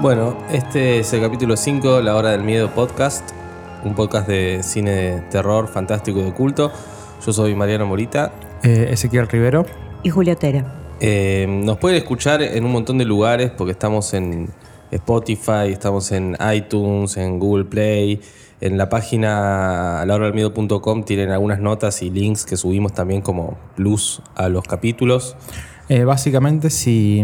Bueno, este es el capítulo 5, La Hora del Miedo podcast, un podcast de cine de terror, fantástico y de culto. Yo soy Mariano Morita. Eh, Ezequiel Rivero. Y Julia Tera. Eh, nos pueden escuchar en un montón de lugares porque estamos en Spotify, estamos en iTunes, en Google Play. En la página lahoralmiedo.com tienen algunas notas y links que subimos también como plus a los capítulos. Eh, básicamente, si,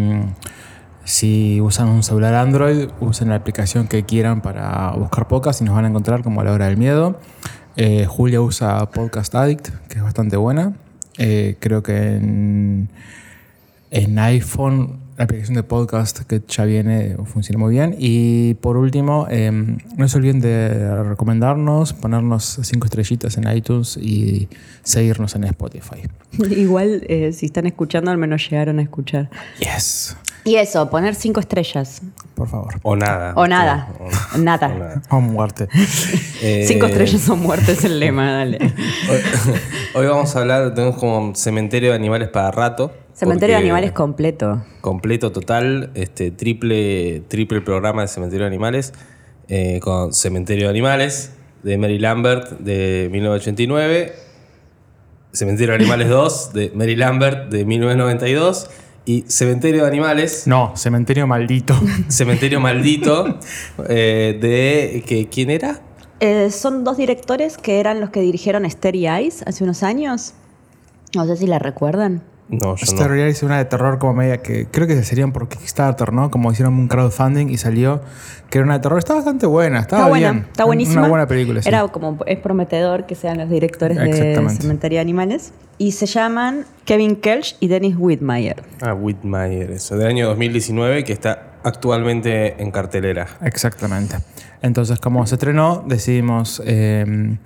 si usan un celular Android, usen la aplicación que quieran para buscar podcast y nos van a encontrar como a la hora del miedo. Eh, Julia usa Podcast Addict, que es bastante buena. Eh, creo que en, en iPhone la aplicación de podcast que ya viene funciona muy bien. Y por último, eh, no se olviden de recomendarnos, ponernos cinco estrellitas en iTunes y seguirnos en Spotify. Igual, eh, si están escuchando, al menos llegaron a escuchar. Yes. Y eso, poner cinco estrellas. Por favor. O nada. O nada. O- Nada. o nada. O muerte. Eh, Cinco estrellas son muertes el lema, dale. Hoy, hoy vamos a hablar, tenemos como cementerio de animales para rato. Cementerio de animales completo. completo, total, este triple, triple programa de Cementerio de Animales, eh, con Cementerio de Animales, de Mary Lambert, de 1989, Cementerio de Animales 2, de Mary Lambert, de 1992, y Cementerio de Animales, No, cementerio maldito. Cementerio Maldito, eh, de... Que, ¿Quién era? Eh, son dos directores que eran los que dirigieron Starry Eyes hace unos años. No sé si la recuerdan. No, yo Esta no. realidad es una de terror como media que creo que serían por Kickstarter, ¿no? Como hicieron un crowdfunding y salió que era una de terror. Está bastante buena, estaba Está buena, bien. está buenísima. Una buena película, sí. Era como, es prometedor que sean los directores de. Cementerio de Animales. Y se llaman Kevin Kelch y Dennis Whitmire. Ah, Whitmire, eso, del año 2019, que está actualmente en cartelera. Exactamente. Entonces, como se estrenó, decidimos eh,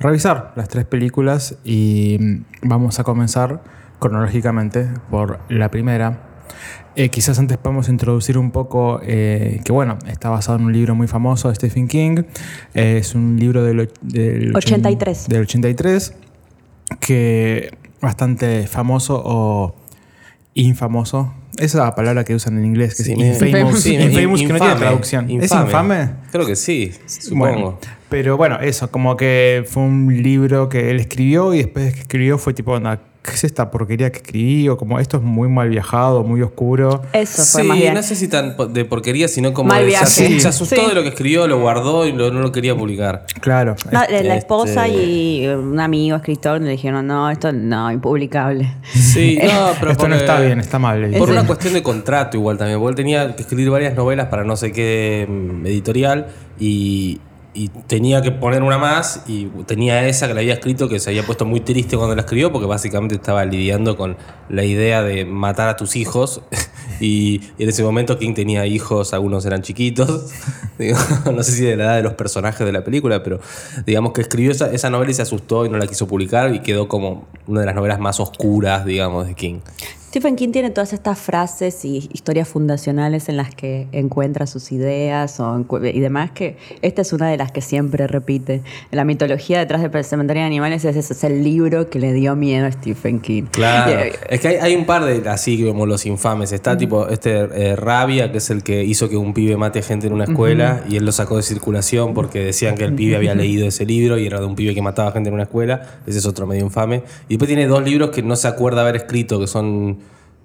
revisar las tres películas y mm, vamos a comenzar cronológicamente por la primera. Eh, quizás antes podemos introducir un poco que, bueno, está basado en un libro muy famoso de Stephen King. Eh, es un libro del, del, 83. del 83 que bastante famoso o infamoso. Esa es la palabra que usan en inglés, que Sí, es infamous, sí, infamous, que no tiene infame, traducción. ¿Es infame? Creo que sí, supongo. Bueno, pero bueno, eso, como que fue un libro que él escribió y después de que escribió fue tipo, "Onda, ¿qué es esta porquería que escribí? O como esto es muy mal viajado, muy oscuro. Eso fue sí, más bien. no sé si tan de porquería, sino como Mal de- se, viaje. asustó, Sí. se asustó Sí. de lo que escribió, lo guardó y lo- no lo quería publicar. Claro. No, la esposa este- y un amigo escritor le dijeron, no, esto no, impublicable. Sí, no, pero esto no está bien, está mal. Por una cuestión de contrato igual también, porque él tenía que escribir varias novelas para no sé qué mm, editorial y, y tenía que poner una más y tenía esa que le había escrito que se había puesto muy triste cuando la escribió porque básicamente estaba lidiando con la idea de matar a tus hijos y, en ese momento King tenía hijos, algunos eran chiquitos, no sé si de la edad de los personajes de la película, pero digamos que escribió esa, esa novela y se asustó y no la quiso publicar y quedó como una de las novelas más oscuras, digamos, de King. Stephen King tiene todas estas frases y historias fundacionales en las que encuentra sus ideas o y demás, que esta es una de las que siempre repite. La mitología detrás del Cementerio de Animales es, ese es el libro que le dio miedo a Stephen King. Claro. Eh, Es que hay, hay un par de así como los infames. Está tipo este eh, Rabia, que es el que hizo que un pibe mate gente en una escuela y él lo sacó de circulación porque decían que el pibe había leído ese libro y era de un pibe que mataba gente en una escuela. Ese es otro medio infame. Y después tiene dos libros que no se acuerda haber escrito, que son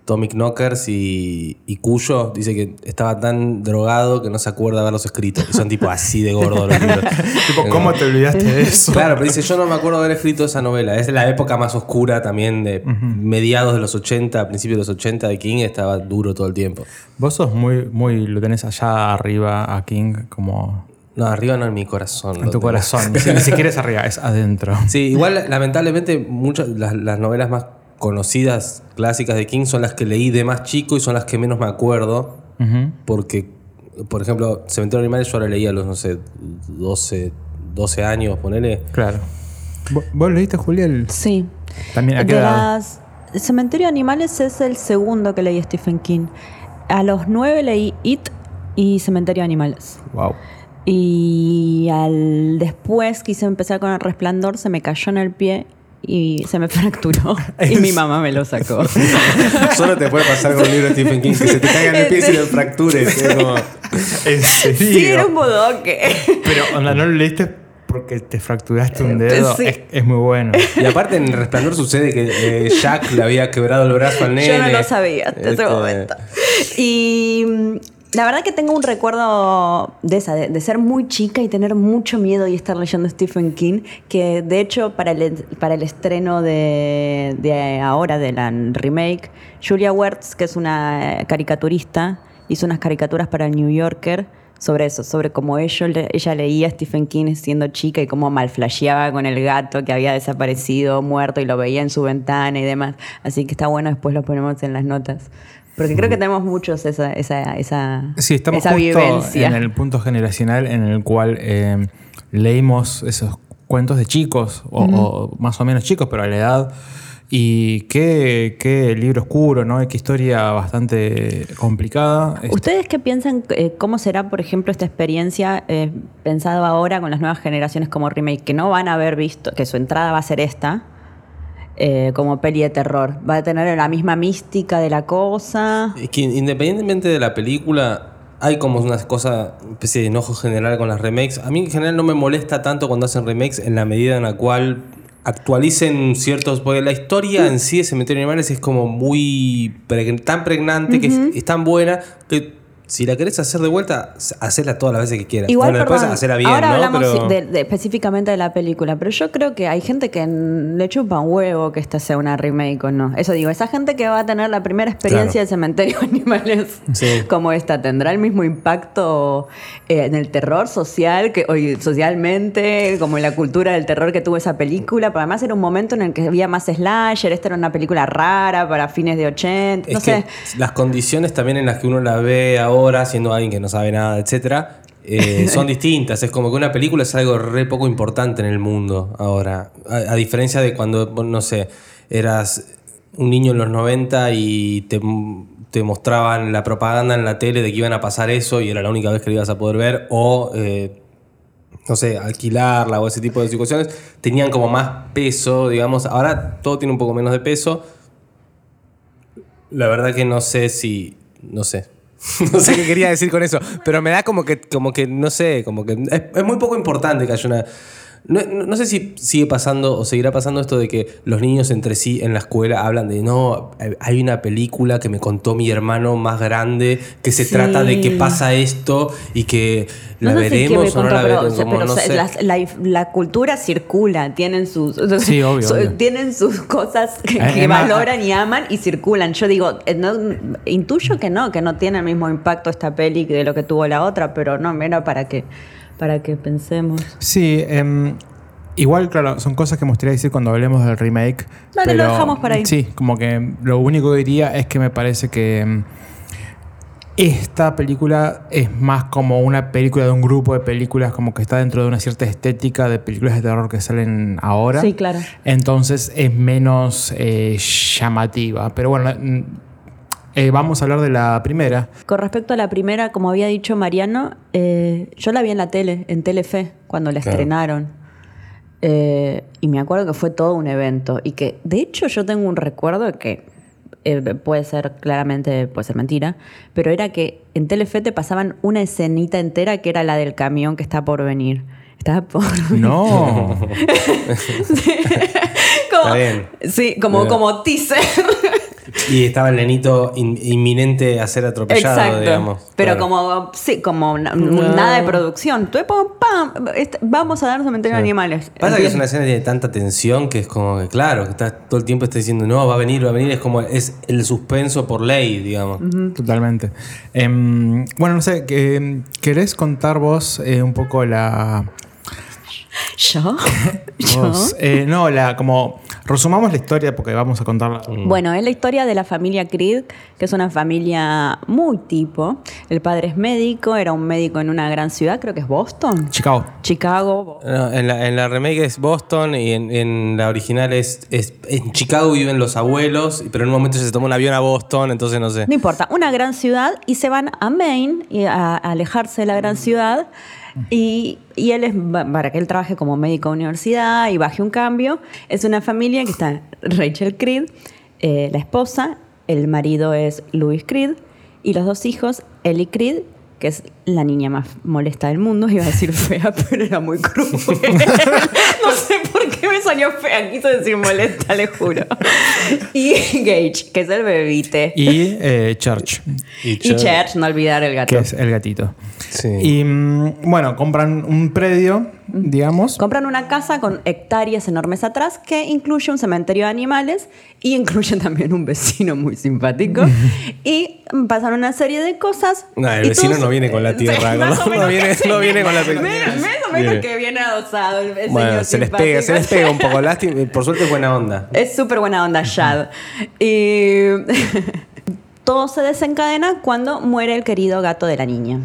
Tommy Knockers y, y Cuyo. Dice que estaba tan drogado que no se acuerda haberlos escrito. Y son tipo así de gordos los libros. Tipo, ¿cómo te olvidaste de eso? Claro, pero dice, yo no me acuerdo de haber escrito esa novela. Es la época más oscura también de mediados de los 80, principios de los 80 de King, estaba duro todo el tiempo. Vos sos muy, muy, lo tenés allá arriba a King como No, arriba no en mi corazón. en tu corazón. Ni siquiera es arriba, es adentro. Sí, igual lamentablemente muchas las, las novelas más conocidas, clásicas de King, son las que leí de más chico y son las que menos me acuerdo. Porque, por ejemplo, Cementerio de Animales yo ahora leía a los, no sé, 12, 12 años, ponele. Claro. ¿Vos, leíste, Julián? sí. También, ¿a qué edad? las, Cementerio de Animales es el segundo que leí Stephen King. A los nueve leí It y Cementerio de Animales. Wow. Y al después quise empezar con el resplandor, se me cayó en el pie y se me fracturó y mi mamá me lo sacó. Solo te puede pasar con un libro de Stephen King que se te caigan el pie y se lo fractures. es como- ¿En serio? sí, era un bodoque. Pero, onda, ¿no lo leíste porque te fracturaste un dedo? Sí. Es, es muy bueno. Y aparte en resplandor sucede que eh, Jack le había quebrado el brazo al nene. Yo no lo sabía hasta ese Este, momento. Y mm, la verdad que tengo un recuerdo de esa, de, ser muy chica y tener mucho miedo y estar leyendo Stephen King, que de hecho para el, para el estreno de, de ahora, de la remake, Julia Wertz, que es una caricaturista, hizo unas caricaturas para el New Yorker sobre eso, sobre cómo ello, le- ella leía Stephen King siendo chica y cómo malflasheaba con el gato que había desaparecido, muerto y lo veía en su ventana y demás. Así que está bueno, después lo ponemos en las notas. Porque creo que tenemos muchos esa, esa, esa, Sí, estamos esa justo vivencia. en el punto generacional en el cual eh, leímos esos cuentos de chicos, o, o más o menos chicos, pero a la edad. Y qué, qué libro oscuro, ¿no? Qué historia bastante complicada. Este, ¿Ustedes qué piensan, eh, cómo será, por ejemplo, esta experiencia eh, pensado ahora con las nuevas generaciones como remake, que no van a haber visto, que su entrada va a ser esta, eh, como peli de terror? ¿Va a tener la misma mística de la cosa? Es que independientemente de la película, hay como una cosa, especie de enojo general con las remakes. A mí en general no me molesta tanto cuando hacen remakes en la medida en la cual actualicen ciertos. Porque la historia en sí de Cementerio de Animales es como muy. preg- tan pregnante, que es, es tan buena, que si la querés hacer de vuelta, hacela todas las veces que quieras. Igual, bueno, después perdón, hacela bien, ahora ¿no? hablamos Pero- de- de- específicamente de la película, pero yo creo que hay gente que le chupa un huevo que esta sea una remake o no. Eso digo, esa gente que va a tener la primera experiencia Claro. de cementerio de animales Sí. como esta, ¿tendrá el mismo impacto eh, en el terror social, que hoy socialmente, como en la cultura del terror que tuvo esa película? Pero además era un momento en el que había más slasher, esta era una película rara para fines de 80, no Es sé. que las condiciones también en las que uno la ve ahora, siendo alguien que no sabe nada, etcétera, eh, son distintas. Es como que una película es algo re poco importante en el mundo ahora. A, a diferencia de cuando, no sé, eras un niño en los 90 y te, te mostraban la propaganda en la tele de que iban a pasar eso y era la única vez que lo ibas a poder ver, o. eh, no sé, alquilarla o ese tipo de situaciones, tenían como más peso, digamos. Ahora todo tiene un poco menos de peso. La verdad que no sé si. No sé. no sé qué quería decir con eso. Pero me da como que, como que no sé, como que. Es, es muy poco importante que haya una. No, no- no sé si sigue pasando o seguirá pasando esto de que los niños entre sí en la escuela hablan de no, hay una película que me contó mi hermano más grande que se Sí. trata de que pasa esto y que la No sé si veremos o no la pero- veremos. como pero sé. la, la cultura circula, tienen sus, Sí, obvio, su- obvio. tienen sus cosas que, Eh, valoran y aman y circulan. Yo digo, eh, no, intuyo que no, que no tiene el mismo impacto esta peli de lo que tuvo la otra, pero no, era para que, para que pensemos. Sí, em, igual, claro, son cosas que me gustaría decir cuando hablemos del remake. Dale, lo pero, dejamos para ahí. Sí, como que lo único que diría es que me parece que em, esta película es más como una película de un grupo de películas, como que está dentro de una cierta estética de películas de terror que salen ahora. Sí, claro. Entonces es menos eh, llamativa. Pero bueno, eh, vamos a hablar de la primera. Con respecto a la primera, como había dicho Mariano, eh, yo la vi en la tele, en Telefe, cuando la Claro. estrenaron. Eh, y me acuerdo que fue todo un evento. Y que, de hecho, yo tengo un recuerdo que eh, puede ser claramente, puede ser mentira, pero era que en Telefe te pasaban una escenita entera que era la del camión que está por venir. Estaba por No. como, bien. Sí, como, Bien. como teaser. Y estaba el nenito in- inminente a ser atropellado, Exacto. digamos. Pero Claro. como, sí, como na- No. nada de producción. Tú, pam, vamos a dar cementerio de animales. Pasa que es una escena que tiene tanta tensión que es como que, claro, que está, todo el tiempo está diciendo, no, va a venir, va a venir. Es como, es el suspenso por ley, digamos. Totalmente. Em, bueno, no sé, que- ¿querés contar vos eh, un poco la... ¿Yo? ¿Yo? eh, no, la como... Resumamos la historia porque vamos a contarla. Bueno, es la historia de la familia Creed, que es una familia muy tipo. El padre es médico, era un médico en una gran ciudad, creo que es Boston. Chicago. Chicago. No, en, la, en la remake es Boston y en, en la original es, es- En Chicago viven los abuelos, pero en un momento se toma un avión a Boston, entonces no sé. No importa, una gran ciudad y se van a Maine y a, a alejarse de la gran ciudad. Y, él es, para que él trabaje como médico de universidad y baje un cambio, es una familia que está Rachel Creed, eh, la esposa, el marido es Louis Creed y los dos hijos, Ellie Creed, que es la niña más molesta del mundo, iba a decir fea, pero era muy cruel. no sé por qué me salió fea, quise decir molesta, le juro. Y Gage, que es el bebite. Y eh, Church, Y Church, no olvidar el gato. que es el gatito. Sí. Y mm, bueno, compran un predio, digamos. Compran una casa con hectáreas enormes atrás que incluye un cementerio de animales y incluye también un vecino muy simpático. y pasan una serie de cosas. No, el vecino todos- no viene con la tierra, Sí, no- menos viene- no viene con la o menos Viene. que viene adosado el, el Bueno, señor se les pega, se les pega un poco. Lástima, por suerte es buena onda. Es súper buena onda, Shad. Y todo se desencadena cuando muere el querido gato de la niña.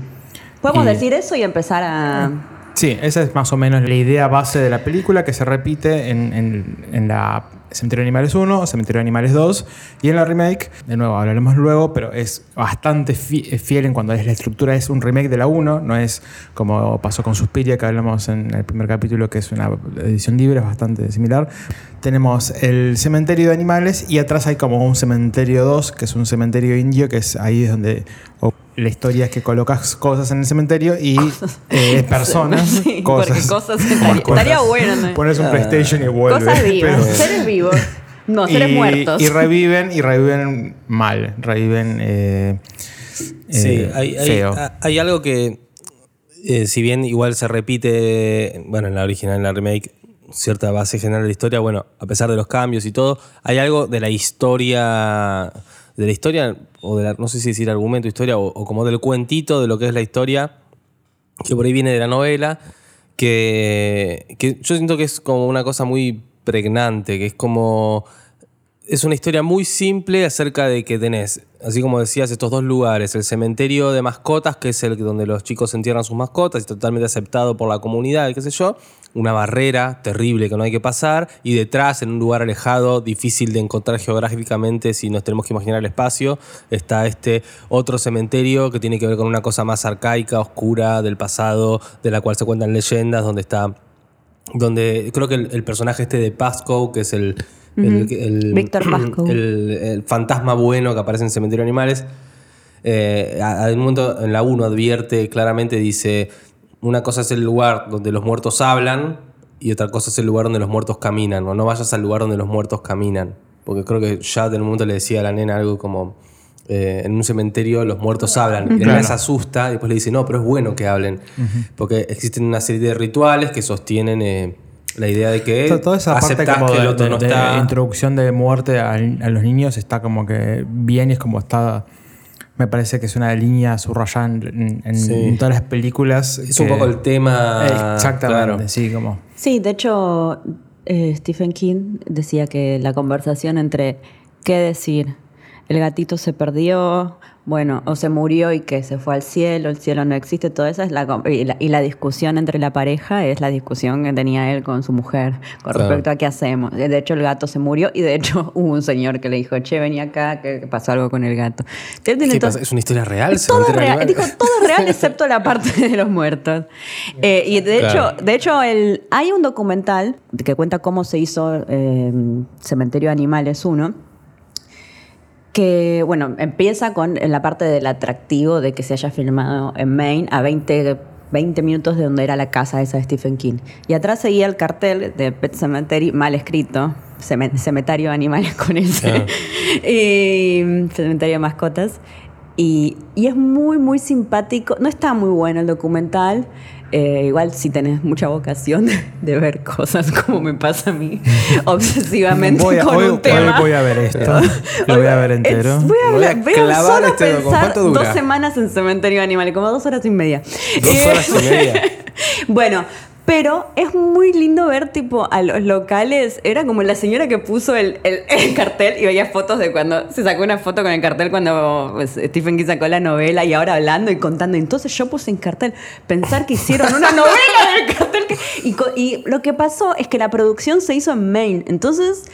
Podemos Y- decir eso y empezar a... Sí, esa es más o menos la idea base de la película que se repite en, en- en la Cementerio de Animales 1, Cementerio de Animales 2 y en la remake, de nuevo hablaremos luego, pero es bastante fi- fiel en cuanto a la estructura, es un remake de la 1, no es como pasó con Suspiria que hablamos en el primer capítulo que es una edición libre, es bastante similar. Tenemos el cementerio de animales y atrás hay como un cementerio 2, que es un cementerio indio, que es ahí es donde la historia es que colocas cosas en el cementerio y eh, personas, Sí, cosas. porque cosas estaría, estaría bueno. ¿no? Pones un PlayStation y vuelve. Cosas vivas, pero- seres vivos. No, seres y, muertos. Y reviven, y reviven mal. Reviven eh, Sí, eh, hay, hay- feo. hay algo que, eh, si bien igual se repite, bueno, en la original, en la remake, cierta base general de la historia, bueno, a pesar de los cambios y todo, hay algo de la historia, de la historia, o de la, no sé si decir argumento, historia, o, como del cuentito de lo que es la historia, que por ahí viene de la novela, que, que yo siento que es como una cosa muy pregnante, que es como... Es una historia muy simple acerca de que tenés, así como decías, estos dos lugares, el cementerio de mascotas, que es el donde los chicos entierran sus mascotas y totalmente aceptado por la comunidad, y qué sé yo, una barrera terrible que no hay que pasar, y detrás, en un lugar alejado, difícil de encontrar geográficamente si nos tenemos que imaginar el espacio, está este otro cementerio que tiene que ver con una cosa más arcaica, oscura, del pasado, de la cual se cuentan leyendas, donde está donde creo que el, el personaje este de Pascoe, que es el, el, el- Víctor Pascoe. el- fantasma bueno que aparece en Cementerio de Animales, eh, a- a un momento en la 1 advierte claramente, dice, una cosa es el lugar donde los muertos hablan y otra cosa es el lugar donde los muertos caminan, o no vayas al lugar donde los muertos caminan. Porque creo que ya en un momento le decía a la nena algo como, eh, en un cementerio los muertos hablan. Y la nena Claro. se asusta y después le dice, no, pero es bueno que hablen. Porque existen una serie de rituales que sostienen eh, la idea de que To- Toda esa parte como que el otro de- no de está... introducción de muerte a, a los niños está como que bien y es como está. Me parece que es una línea subrayada en, en- Sí. en todas las películas. Es que- un poco el tema... Exactamente, claro. sí, como. Sí, de hecho, eh, Stephen King decía que la conversación entre qué decir, el gatito se perdió, bueno, o se murió y que se fue al cielo, el cielo no existe, todo eso es la, y la, y la discusión entre la pareja es la discusión que tenía él con su mujer con Claro. respecto a qué hacemos. De hecho, el gato se murió y de hecho hubo un señor que le dijo, che, vení acá, que pasó algo con el gato. ¿Es una historia real? es todo de real. Dijo, todo es real excepto la parte de los muertos. Eh, y de hecho, de hecho el, hay un documental que cuenta cómo se hizo eh, Cementerio de Animales 1 que, bueno, empieza con la parte del atractivo de que se haya filmado en Maine a 20, 20 minutos de donde era la casa esa de Stephen King. Y atrás seguía el cartel de Pet Cemetery, mal escrito, Cemen- Cementerio de Animales con ese, Ah. y Cementerio de Mascotas. Y, y es muy, muy simpático. No está muy bueno el documental. Eh, igual si tenés mucha vocación de ver cosas como me pasa a mí, obsesivamente Voy a, con hoy, un tema. hoy voy a ver esto. Lo voy a ver entero. Voy a, Voy a voy solo este pensar dos semanas en Cementerio de Animales, como dos horas y media. Dos Eh, horas y media. bueno, pero es muy lindo ver tipo a los locales. Era como la señora que puso el, el- el cartel y veía fotos de cuando se sacó una foto con el cartel cuando pues, Stephen King sacó la novela y ahora hablando y contando. Entonces yo puse en cartel pensar que hicieron una novela del cartel. que- y, co- y lo que pasó es que la producción se hizo en Maine. Entonces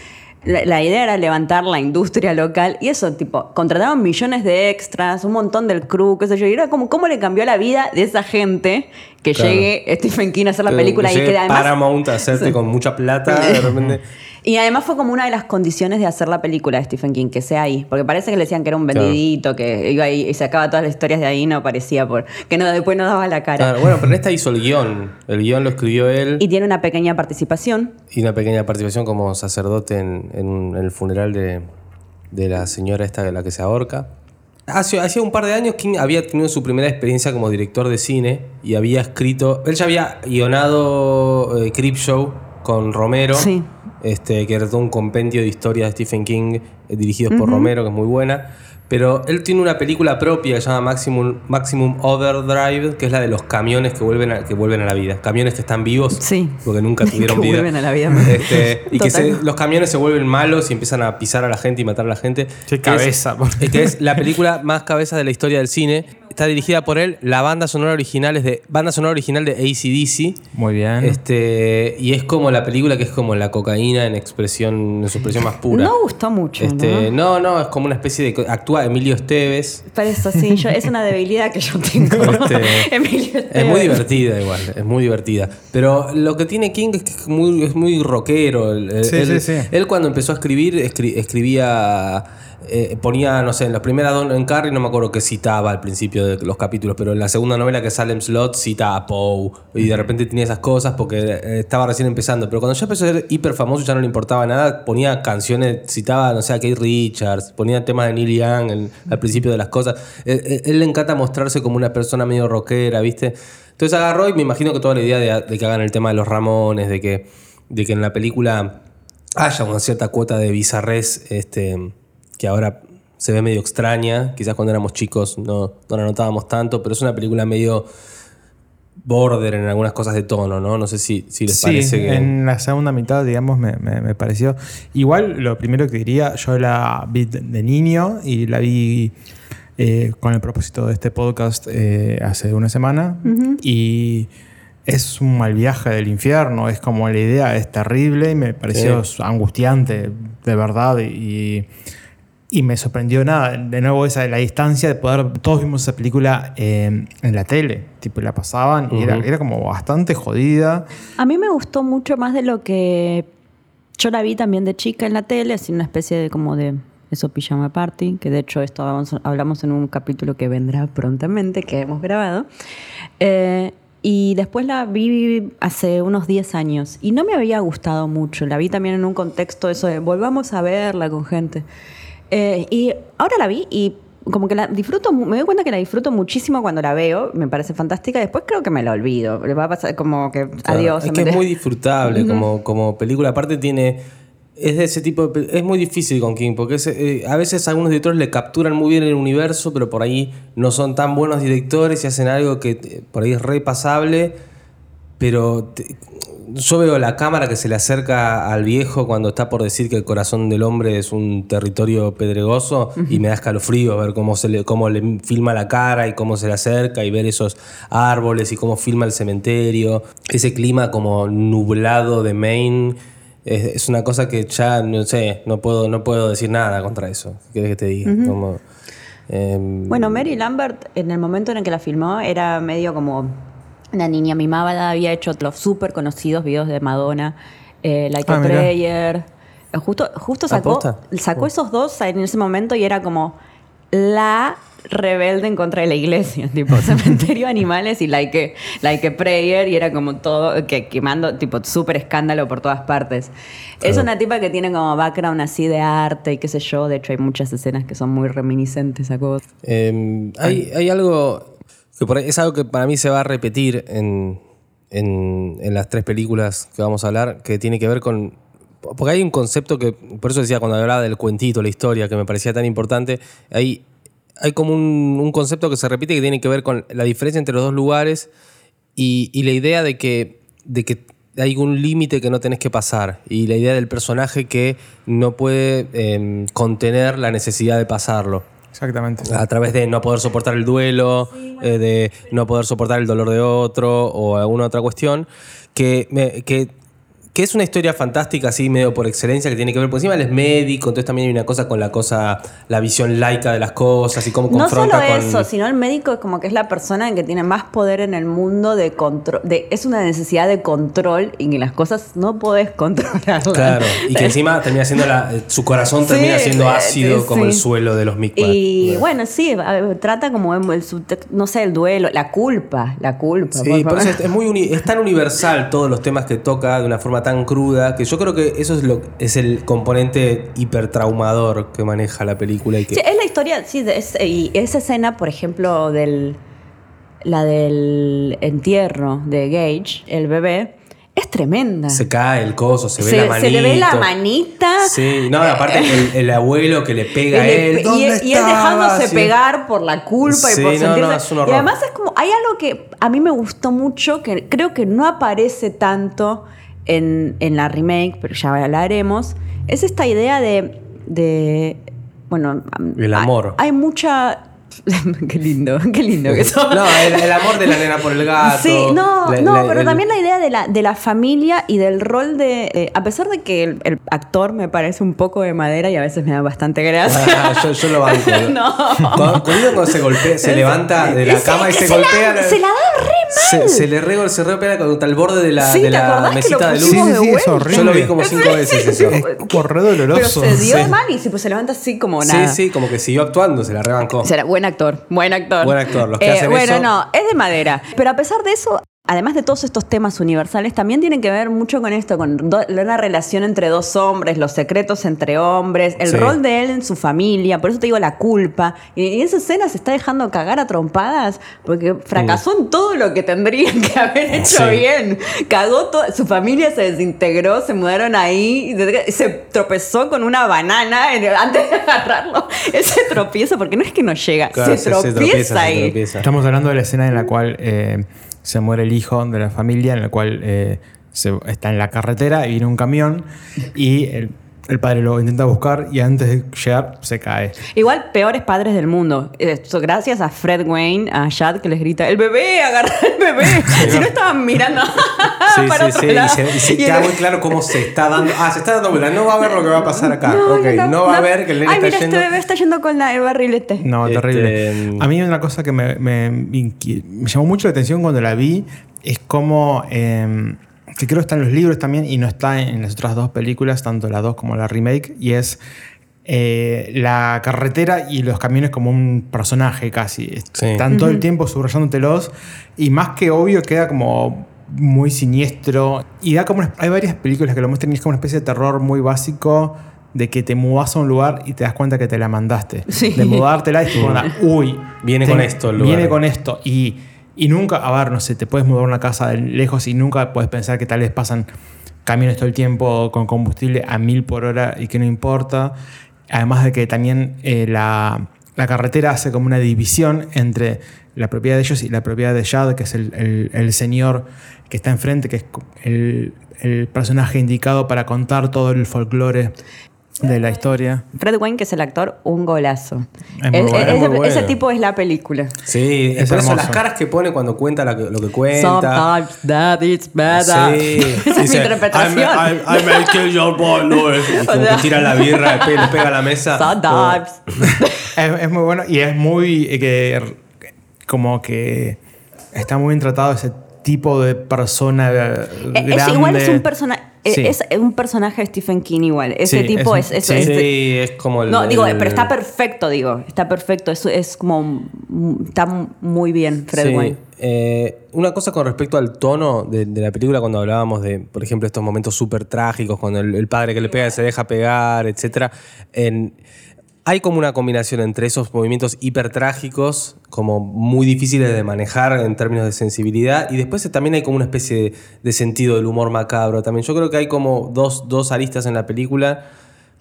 la, la idea era levantar la industria local y eso, tipo, contrataban millones de extras, un montón del crew, qué sé yo, y era como cómo le cambió la vida de esa gente que Claro. llegue Stephen King a hacer la película que y que además Paramount a hacerte con mucha plata, de repente. Y además fue como una de las condiciones de hacer la película de Stephen King, que sea ahí. Porque parece que le decían que era un Claro. vendidito, que iba ahí y sacaba todas las historias de ahí y no aparecía por. que no, después no daba la cara. Claro, bueno, pero en esta hizo el guion. El guion lo escribió él Y tiene una pequeña participación. y una pequeña participación como sacerdote en, en- el funeral de, de la señora esta de la que se ahorca. Hace, hacía un par de años King había tenido su primera experiencia como director de cine y había escrito. Él ya había guionado eh, Creepshow con Romero. Sí. Este, que era todo un compendio de historias de Stephen King eh, dirigidos por Romero, que es muy buena. Pero él tiene una película propia que se llama Maximum, Maximum Overdrive, que es la de los camiones que vuelven a, que vuelven a la vida. Camiones que están vivos, Sí. porque nunca tuvieron Que vida. vuelven a la vida. Este, y que se- los camiones se vuelven malos y empiezan a pisar a la gente y matar a la gente. Qué Que es- cabeza, es que es la película más cabeza de la historia del cine. Está dirigida por él. La banda sonora original es de banda sonora original de ACDC. Muy bien. Este, y es como la película que es como la cocaína en expresión, en su expresión más pura. No gustó mucho. Este, ¿no? no, no, es como una especie de. Actúa Emilio Esteves. Pero eso sí, yo, es una debilidad que yo tengo. Este, Emilio Es muy divertida igual, es muy divertida. Pero lo que tiene King es que es muy, es muy rockero. Sí, él- sí, sí. él cuando empezó a escribir, escri- escribía, eh, ponía, no sé, en la primera Don en Carrie, no me acuerdo qué citaba al principio de los capítulos, pero en la segunda novela que sale en Slot cita a Poe. Y de repente tenía esas cosas porque eh, estaba recién empezando. Pero cuando ya empezó a ser hiper famoso ya no le importaba nada, ponía canciones, citaba, no sé, a Kate Richards, ponía temas de Neil Young en- al principio de las cosas. Él, él- él le encanta mostrarse como una persona medio rockera, ¿viste? Entonces agarró y me imagino que toda la idea de, de que hagan el tema de los Ramones, de que, de que en la película haya una cierta cuota de bizarrés este, que ahora se ve medio extraña. Quizás cuando éramos chicos no, no la notábamos tanto, pero es una película medio border en algunas cosas de tono, ¿no? No sé si, si les Sí, parece que... en la segunda mitad, digamos, me, me- me pareció. Igual, lo primero que diría, yo la vi de, niño y la vi eh, con el propósito de este podcast eh, hace una semana. Y es un mal viaje del infierno, es como la idea es terrible y me pareció angustiante, de verdad. Y, y me sorprendió nada, de nuevo esa de la distancia de poder, todos vimos esa película eh, en la tele, tipo la pasaban y era, era como bastante jodida. A mí me gustó mucho más de lo que yo la vi también de chica en la tele, así una especie de como de eso pijama party, que de hecho esto hablamos, hablamos en un capítulo que vendrá prontamente, que hemos grabado. Eh, y después la vi hace unos 10 años y no me había gustado mucho. La vi también en un contexto eso de volvamos a verla con gente. Eh, y ahora la vi y como que la disfruto, me doy cuenta que la disfruto muchísimo cuando la veo, me parece fantástica. Después creo que me la olvido. Le va a pasar como que Claro, adiós. Es que es muy disfrutable como, como película. Aparte tiene... Es de ese tipo de... Es muy difícil con King, porque es, eh, a veces algunos directores le capturan muy bien el universo, pero por ahí no son tan buenos directores y hacen algo que eh, por ahí es repasable, pero te- yo veo la cámara que se le acerca al viejo cuando está por decir que el corazón del hombre es un territorio pedregoso y me da escalofrío ver cómo, se le, cómo le filma la cara y cómo se le acerca y ver esos árboles y cómo filma el cementerio, ese clima como nublado de Maine. Es, es una cosa que ya, no sé, no puedo, no puedo decir nada contra eso. ¿Qué querés que te diga? Como, em, Bueno, Mary Lambert, en el momento en el que la filmó, era medio como una niña mimada, había hecho los súper conocidos videos de Madonna, eh, Like Ah, a mirá. Prayer. Justo, justo sacó, sacó esos dos en ese momento y era como la rebelde en contra de la iglesia, tipo cementerio de animales y like a, like a prayer y era como todo que quemando tipo súper escándalo por todas partes. Es una tipa que tiene como background así de arte y qué sé yo, de hecho hay muchas escenas que son muy reminiscentes a cosas. Eh, hay, hay algo es algo que para mí se va a repetir en, en- las tres películas que vamos a hablar, que tiene que ver con... Porque hay un concepto que, por eso decía cuando hablaba del cuentito, la historia, que me parecía tan importante, hay, hay como un, concepto que se repite que tiene que ver con la diferencia entre los dos lugares y, y la idea de que, de que hay un límite que no tenés que pasar y la idea del personaje que no puede eh, contener la necesidad de pasarlo Exactamente. a través de no poder soportar el duelo, eh, de no poder soportar el dolor de otro o alguna otra cuestión, que, me- que, que es una historia fantástica, así medio por excelencia, que tiene que ver, por encima él es médico, entonces también hay una cosa con la cosa, la visión laica de las cosas y cómo No solo confronta con. eso, sino el médico es como que es la persona que tiene más poder en el mundo de control. De, es una necesidad de control y que las cosas no podés controlarlas. Claro, y que encima termina siendo la, su corazón Sí, termina siendo eh, ácido sí. como el suelo de los Mikvah. Y bueno, sí, trata como el no sé, el duelo, la culpa, la culpa. Sí, por favor. eso es, es muy uni- es tan universal todos los temas que toca de una forma tan cruda que yo creo que eso es lo es el componente hipertraumador que maneja la película y que Sí, es la historia, sí, es- y esa escena, por ejemplo, del la del entierro de Gage, el bebé, es tremenda. se cae el coso, se ve la manita. se le ve la manita. Sí, no, aparte el, el abuelo que le pega a él. y- ¿dónde y él dejándose Sí. pegar por la culpa Sí, y por no, sentirse. no, es un y además es como. Hay algo que a mí me gustó mucho, que creo que no aparece tanto en, en la remake, pero ya hablaremos. Es esta idea de. de bueno. El hay- amor. Hay, mucha. qué lindo, qué lindo que son. No, el, el amor de la nena por el gato. Sí, no, la- no, la- pero el- también la idea de la, de la familia y del rol de. eh, a pesar de que el, el actor me parece un poco de madera y a veces me da bastante gracia. Ah, yo, yo lo banco. No. Cuando, cuando se golpea, se levanta de la cama y se, se golpea. la- se la da re mal. se le rega, se repega contra el borde de la, Sí, de ¿te la acordás que mesita de luz. Sí, sí, sí, es horrible. Yo lo vi como cinco veces eso. Es re doloroso. Pero se dio Sí. de mal y sí, pues se levanta así como Sí, nada. sí, como que siguió actuando, se la rebancó. Será buen actor, buen actor. Buen actor, los que hacen Bueno, eso- no, es de madera. Pero a pesar de eso, además de todos estos temas universales, también tienen que ver mucho con esto, con do- una relación entre dos hombres, los secretos entre hombres, el Sí. rol de él en su familia, por eso te digo la culpa. Y, y esa escena se está dejando cagar a trompadas porque fracasó en todo lo que tendrían que haber hecho Sí. bien. Cagó todo, su familia se desintegró, se mudaron ahí, y se tropezó con una banana en el- antes de agarrarlo. Él se tropieza porque no es que no llega, Claro, se, tropieza se ahí. tropieza. Estamos hablando de la escena en la cual eh, se muere el hijo de la familia, en la cual eh, se- está en la carretera y viene un camión y el, el padre lo intenta buscar y antes de llegar se cae. Igual, peores padres del mundo. Esto, gracias a Fred Wayne, a Chad que les grita, el bebé, agarra el bebé. si no estaban mirando Sí, para sí, otro sí. Y lado. se, y se Y queda muy claro cómo se está dando. Ah, se está dando vuelta. No va a ver lo que va a pasar acá. no, va a ver que el nene Ay, está mira, yendo. este bebé está yendo con la, el barrilete. No, Este, terrible. A mí una cosa que me, me, inqui- me llamó mucho la atención cuando la vi es cómo, eh, que creo que está en los libros también y no está en las otras dos películas, tanto la 2 como la remake, y es eh, la carretera y los camiones como un personaje casi. Sí. Están todo el tiempo subrayándotelos y más que obvio queda como muy siniestro y da como una- hay varias películas que lo muestran y es como una especie de terror muy básico de que te mudas a un lugar y te das cuenta que te la mandaste. Sí. De mudártela y tipo, onda, uy. Viene te- con esto el lugar. Viene con esto. Y, y nunca, a ver, no sé, te puedes mudar una casa lejos y nunca puedes pensar que tal vez pasan camiones todo el tiempo con combustible a mil por hora y que no importa. Además de que también eh, la, la carretera hace como una división entre la propiedad de ellos y la propiedad de Shad, que es el, el- el señor que está enfrente, que es el, el personaje indicado para contar todo el folclore de la historia. Fred Wayne, que es el actor, un golazo. Es muy Es- bueno, es- ese, bueno. ese tipo es la película. Sí, Es por eso las caras que pone cuando cuenta la lo que cuenta. Sometimes that is better. Sí. Esa es mi interpretación. I, may kill your boy. Y como que tira la birra, le pega, le pega a la mesa. Sometimes. Es, es muy bueno y es muy eh, que como que está muy bien tratado ese tipo de persona eh, Eh, Es, grande. igual es un personaje. Sí. Es un personaje de Stephen King igual. Ese Sí, tipo es es. un- es- sí. es- Sí, es como el. no, digo, el- pero está perfecto, digo. Está perfecto. Es, es como. mm, Está muy bien, Fred Sí. Wayne. Eh, una cosa con respecto al tono de, de la película, cuando hablábamos de, por ejemplo, estos momentos súper trágicos, cuando el, el padre que le pega se deja pegar, etc. hay como una combinación entre esos movimientos hiper trágicos, como muy difíciles de manejar en términos de sensibilidad, y después también hay como una especie de, de sentido del humor macabro también. Yo creo que hay como dos, dos aristas en la película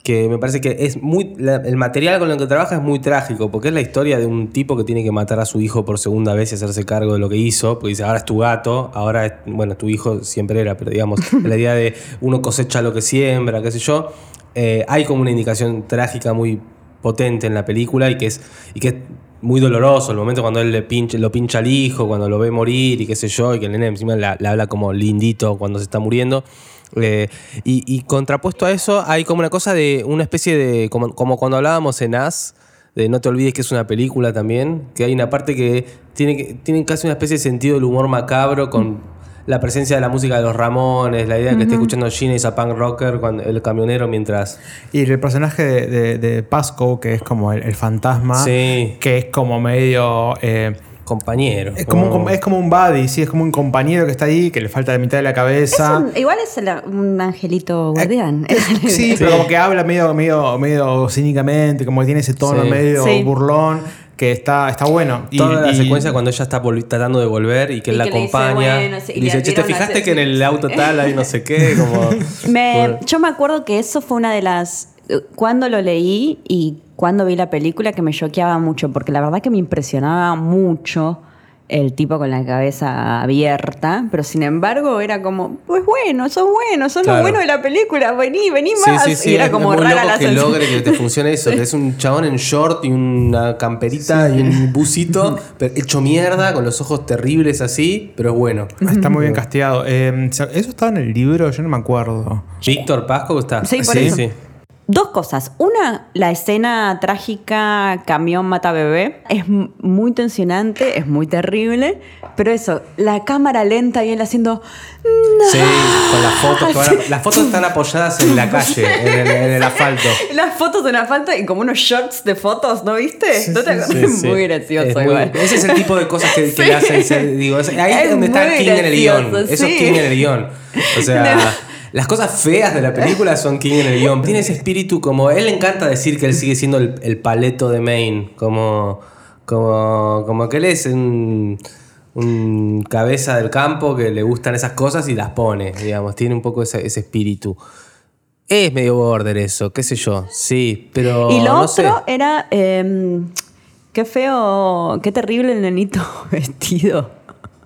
que me parece que es muy la- el material con el que trabaja es muy trágico porque es la historia de un tipo que tiene que matar a su hijo por segunda vez y hacerse cargo de lo que hizo porque dice ahora es tu gato ahora es, bueno tu hijo siempre era pero digamos la idea de uno cosecha lo que siembra qué sé yo Eh, hay como una indicación trágica muy potente en la película y que es y que es muy doloroso el momento cuando él le pincha, lo pincha al hijo cuando lo ve morir y qué sé yo y que el nene encima le, habla como lindito cuando se está muriendo Eh, y, y contrapuesto a eso, hay como una cosa de una especie de. Como, como cuando hablábamos en As, de No te olvides que es una película también, que hay una parte que tiene, tiene casi una especie de sentido del humor macabro con la presencia de la música de los Ramones, la idea de que esté escuchando Gina y a punk rocker, cuando, el camionero mientras. Y el personaje de, de, de Pasco, que es como el, el fantasma, Sí. que es como medio. eh, Compañero. es, como un, es como un buddy, sí, es como un compañero que está ahí, que le falta la mitad de la Es cabeza. un- igual es el- un angelito guardián. Sí, pero como que habla medio, medio, medio cínicamente, como que tiene ese tono Sí. medio Sí. burlón, que está, está bueno. Y- Toda la y- secuencia cuando ella está tratando de volver y que él Y la le dice, acompaña. bueno, sí, y le dice, che, ¿te fijaste que en el auto tal hay no sé qué? Como, Me- yo me acuerdo que eso fue una de las. eh, Cuando lo leí y cuando vi la película, que me choqueaba mucho, porque la verdad que me impresionaba mucho el tipo con la cabeza abierta, pero sin embargo era como, pues bueno, sos bueno, sos Claro. lo bueno de la película, vení, vení Sí, más. sí, sí. y era es como muy rara loco la que sensación. logre que te funcione eso, que es un chabón en short y una camperita y un busito, pero hecho mierda, con los ojos terribles así, pero es bueno. Está muy bien castigado. Eh, ¿Eso estaba en el libro? Yo no me acuerdo. Víctor Pasco está. Sí, por sí, eso. sí. Dos cosas. Una, la escena trágica camión mata bebé. Es muy tensionante, es muy terrible. Pero eso, la cámara lenta y él haciendo. Sí, con las fotos. las fotos están apoyadas en la calle, en el, en el asfalto. Las fotos de una falta y como unos shorts de fotos, ¿no viste? ¿No te acuerdas? Sí, Es sí. muy gracioso Es muy- igual. ese es el tipo de cosas que, que le hacen. Digo, ahí es, Es donde está muy King en el guion. Eso es. King en el guion. O sea. No. Las cosas feas de la película son King en el guion. Tiene ese espíritu como. Él le encanta decir que él sigue siendo el, el paleto de Maine. Como. Como. Como que él es un. Un cabeza del campo que le gustan esas cosas y las pone, digamos. Tiene un poco ese, ese espíritu. Es medio border eso, qué sé yo. Sí, pero. y lo no otro sé. era. eh, qué feo, qué terrible el nenito vestido.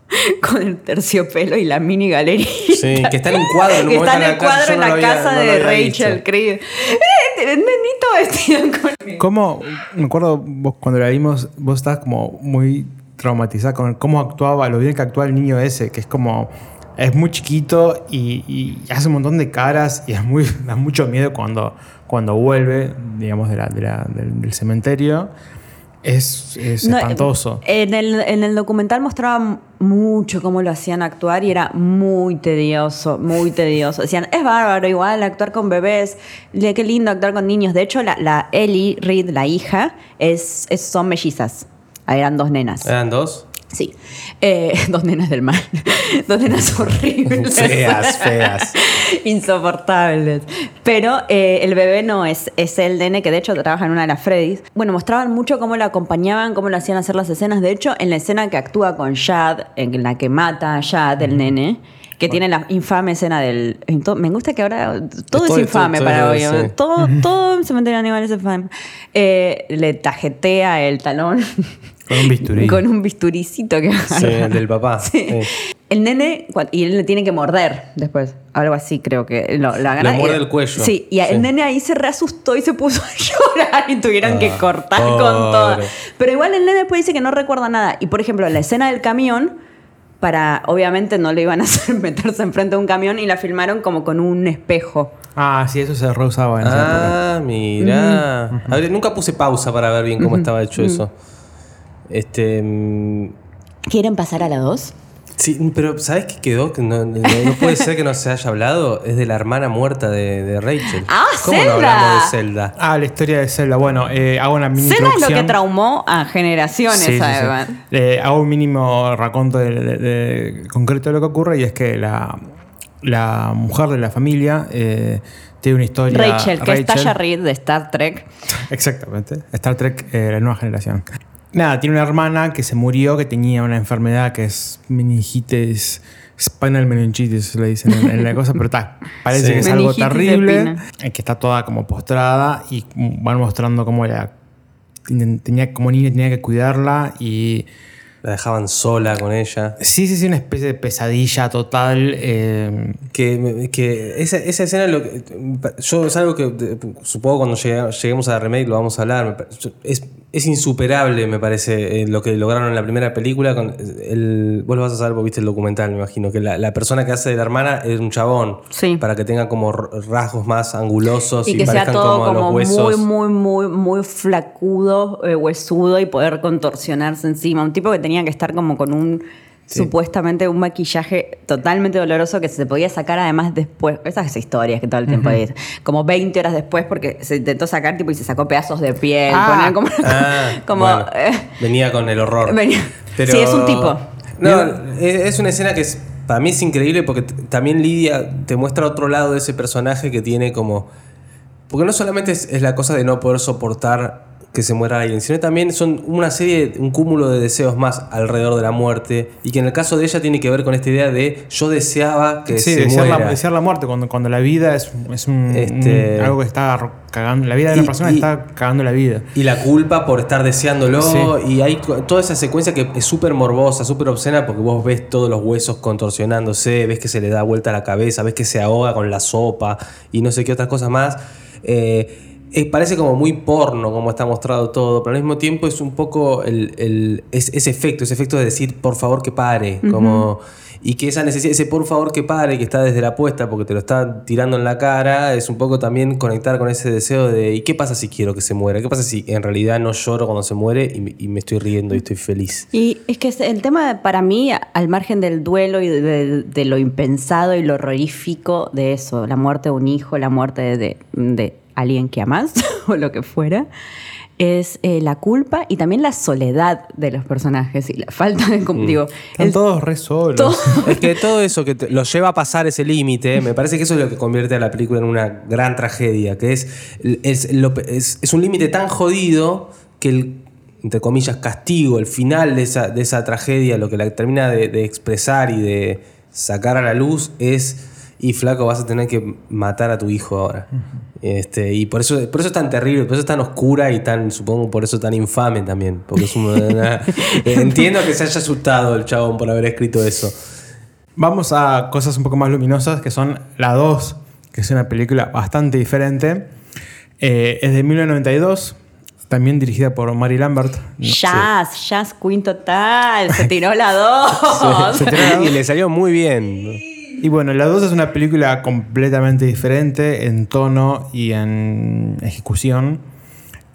Con el terciopelo y la mini galería. Sí, que está en un cuadro en un que está en en el la casa, cuadro en la casa no de Rachel. Creed. ¡Eh! Nenito vestido con. ¿Cómo? Me acuerdo vos, cuando la vimos, vos estabas como muy traumatizada con cómo actuaba, lo bien que actúa el niño ese, que es como. Es muy chiquito y, y hace un montón de caras y es muy, da mucho miedo cuando, cuando vuelve, digamos, de la- de la- del, del cementerio. Es, es No, espantoso. En el, en el documental mostraban mucho cómo lo hacían actuar y era muy tedioso, muy tedioso. Decían, es bárbaro igual actuar con bebés, qué lindo actuar con niños. De hecho, la, la Ellie Reed, la hija, es, es- son mellizas. Eran dos nenas. ¿Eran dos? Sí. Eh, dos nenas del mal. dos nenas horribles. Feas, feas. Insoportables. Pero eh, el bebé no es, es el nene que de hecho trabaja en una de las Freddys. Bueno, mostraban mucho cómo lo acompañaban, cómo lo hacían hacer las escenas. De hecho, en la escena que actúa con Shad, en la que mata a Shad, el nene, que tiene la infame escena del. me gusta que ahora todo es Todo- infame todo- para todo, hoy. sí. Todo, todo en Cementerio es infame. Eh, le tajetea el talón. Con un bisturí. con un bisturicito que Sí, agarra. del papá. Sí. Sí. El nene, y él le tiene que morder después. Algo así, creo que lo, lo agarra. muerde y- el cuello. Sí, y Sí. el nene ahí se reasustó y se puso a llorar y tuvieron que Ah, cortar pobre. con todo. Pero igual el nene después dice que no recuerda nada. Y por ejemplo, la escena del camión, para obviamente no le iban a hacer meterse enfrente de un camión y la filmaron como con un espejo. Ah, sí, eso se reusaba en esa época. Ah, mira. A ver, nunca puse pausa para ver bien cómo estaba hecho eso. Este. mm, ¿Quieren pasar a la 2? Sí, pero ¿sabes qué quedó? Que no, no- no puede ser que no se haya hablado. Es de la hermana muerta de, de Rachel. Ah, ¿Cómo no Zelda. hablamos de Zelda? Ah, la historia de Zelda. Bueno, eh, hago una mini Cena es lo que traumó a generaciones, Sí, sí, sí. además. Eh, hago un mínimo raconto de, de- de- concreto de lo que ocurre y es que la, la mujer de la familia eh, tiene una historia. Rachel, que es Tasha Reid de Star Trek. Exactamente. Star Trek, eh, la nueva generación. Nada, tiene una hermana que se murió, que tenía una enfermedad que es meningitis, spinal meningitis, le dicen en, en la cosa, pero está, parece Sí. que es algo Meningitis terrible, eh, que está toda como postrada y van mostrando cómo ella tenía, como niña tenía que cuidarla y La dejaban sola con ella. Sí, sí, sí, una especie de pesadilla total. eh, Que, me- que esa, esa escena, lo que- yo es algo que de- supongo cuando llegue- lleguemos a la remake lo vamos a hablar. Es, es insuperable, me parece, eh, lo que lograron en la primera película. Con el, vos lo vas a saber, vos viste el documental, me imagino, que la, la persona que hace de la hermana es un chabón. Sí. Para que tenga como rasgos más angulosos y, Y que sea parezcan todo como, como los huesos. muy, muy, muy, muy flacudo, eh, huesudo y poder contorsionarse encima. Un tipo que tenía que estar como con un supuestamente un maquillaje totalmente doloroso que se podía sacar además después. Esas historias que todo el tiempo dicen. Como 20 horas después porque se intentó sacar tipo y se sacó pedazos de piel. Ah. como, Ah, como, bueno, eh, venía con el horror. venía- Pero- Sí, es un tipo. No, es una escena que es, para mí es increíble porque también Lidia te muestra otro lado de ese personaje que tiene como... Porque no solamente es, es la cosa de no poder soportar que se muera alguien, sino también son una serie, un cúmulo de deseos más alrededor de la muerte y que en el caso de ella tiene que ver con esta idea de yo deseaba que sí, se desear muera. la, desear la muerte cuando, cuando la vida es, es un, Este- un- algo que está cagando. La vida de Y- una persona y- está cagando la vida. Y la culpa por estar deseándolo. Sí. Y hay to- toda esa secuencia que es súper morbosa, súper obscena, porque vos ves todos los huesos contorsionándose, ves que se le da vuelta la cabeza, ves que se ahoga con la sopa y no sé qué otras cosas más. Eh, eh, parece como muy porno como está mostrado todo, pero al mismo tiempo es un poco el, el- es- ese efecto, ese efecto de decir por favor que pare, como y que esa necesidad, ese por favor que pare que está desde la apuesta porque te lo está tirando en la cara, es un poco también conectar con ese deseo de ¿y qué pasa si quiero que se muera? ¿Qué pasa si en realidad no lloro cuando se muere y, me- y me estoy riendo y estoy feliz? Y es que el tema para mí, al margen del duelo y de, de- de lo impensado y lo horrorífico de eso, la muerte de un hijo, la muerte de alguien que amas o lo que fuera, es eh, la culpa y también la soledad de los personajes y la falta de... cum- Digo, Están el- todos re solos. todo- Es que todo eso que te- lo lleva a pasar ese límite, me parece que eso es lo que convierte a la película en una gran tragedia, que es, es, lo- es- es un límite tan jodido que el, entre comillas, castigo, el final de esa, de esa tragedia, lo que la termina de, de expresar y de sacar a la luz es, y flaco, vas a tener que matar a tu hijo ahora. Este, y por eso, por eso es tan terrible, por eso es tan oscura y tan, supongo, por eso tan infame también. Porque es una- entiendo que se haya asustado el chabón por haber escrito eso. Vamos a cosas un poco más luminosas, que son La 2, que es una película bastante diferente. Eh, es de 1992, también dirigida por Mary Lambert. No, Jazz, jazz queen total, se tiró la dos. Se tiró la dos. y le salió muy bien. Y bueno, La 2 es una película completamente diferente en tono y en ejecución,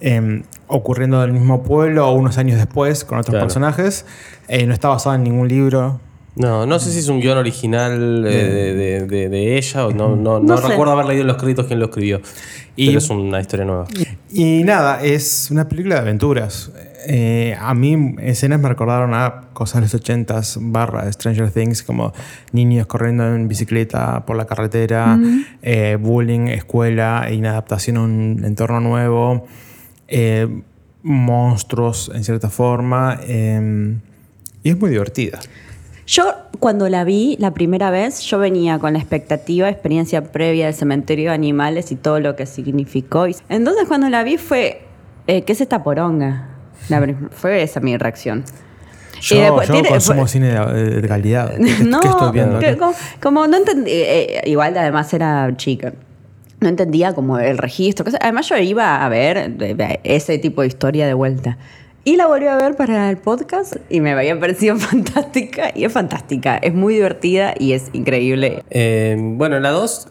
em, ocurriendo en el mismo pueblo o unos años después con otros Claro. personajes. Eh, no está basada en ningún libro. No, no sé si es un guion original eh, de, de- de- de ella o no, no, no No sé. recuerdo haber leído en los créditos quién lo escribió. Y- pero es una historia nueva. Y nada, es una película de aventuras. Eh, a mí escenas me recordaron a cosas de los 80s barra Stranger Things, como niños corriendo en bicicleta por la carretera, eh, bullying, escuela, inadaptación a un entorno nuevo, eh, monstruos en cierta forma. eh, y es muy divertida. Yo cuando la vi la primera vez, yo venía con la expectativa, experiencia previa del cementerio de animales y todo lo que significó. Entonces cuando la vi fue, ¿qué es esta poronga? La fue esa mi reacción. Yo, Y después yo tiene- consumo fue- cine de, de calidad. ¿Qué, qué no, estoy viendo que- acá? como, como no entendí, eh, eh, igual además era chica. No entendía como el registro. Además yo iba a ver ese tipo de historia de vuelta. Y la volví a ver para el podcast y me había parecido fantástica. Y es fantástica, es muy divertida y es increíble. Eh, bueno, la 2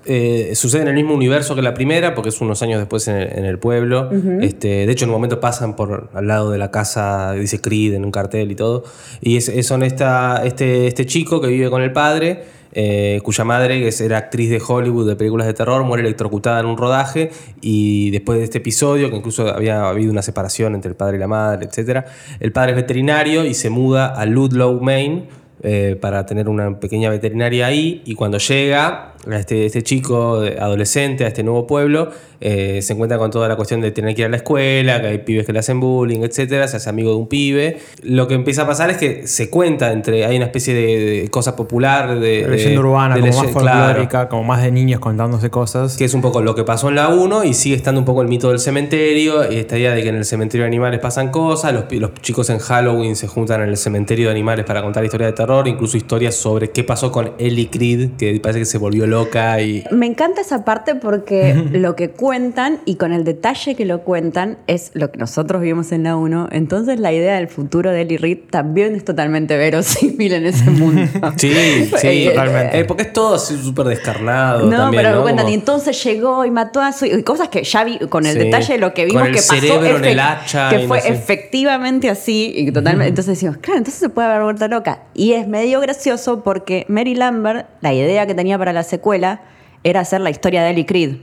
sucede en el mismo universo que la primera, porque es unos años después en el, en el pueblo. este, de hecho, en un momento pasan por al lado de la casa, dice Creed en un cartel y todo. Y es, es- son esta, este, este chico que vive con el padre. Eh, cuya madre, que era actriz de Hollywood de películas de terror, muere electrocutada en un rodaje y después de este episodio, que incluso había habido una separación entre el padre y la madre, etc., el padre es veterinario y se muda a Ludlow, Maine, eh, para tener una pequeña veterinaria ahí. Y cuando llega este, este chico de- adolescente a este nuevo pueblo, eh, se encuentra con toda la cuestión de tener que ir a la escuela, que hay pibes que le hacen bullying, etcétera, se hace amigo de un pibe. Lo que empieza a pasar es que se cuenta entre, hay una especie de, de cosa popular, de, leyenda urbana, de como leye- más claro, folclórica, como más de niños contándose cosas. que es un poco lo que pasó en la 1 y sigue estando un poco el mito del cementerio y esta idea de que en el cementerio de animales pasan cosas, los, los chicos en Halloween se juntan en el cementerio de animales para contar historias de terror, incluso historias sobre qué pasó con Ellie Creed, que parece que se volvió loca y... Me encanta esa parte porque lo que cuentan y con el detalle que lo cuentan es lo que nosotros vimos en la 1. Entonces la idea del futuro de Ellie Reed también es totalmente verosímil en ese mundo. Sí, sí, Eh, totalmente. Eh, porque es todo así súper descarnado. No, también, pero ¿no? cuentan, Como- y entonces llegó y mató a su y cosas que ya vi con el Sí. detalle de lo que vimos Con el que pasó cerebro en el hacha que fue no sé. efectivamente así y totalmente entonces decimos claro entonces se puede haber vuelto loca y es medio gracioso porque Mary Lambert la idea que tenía para la secuela era hacer la historia de Ellie Creed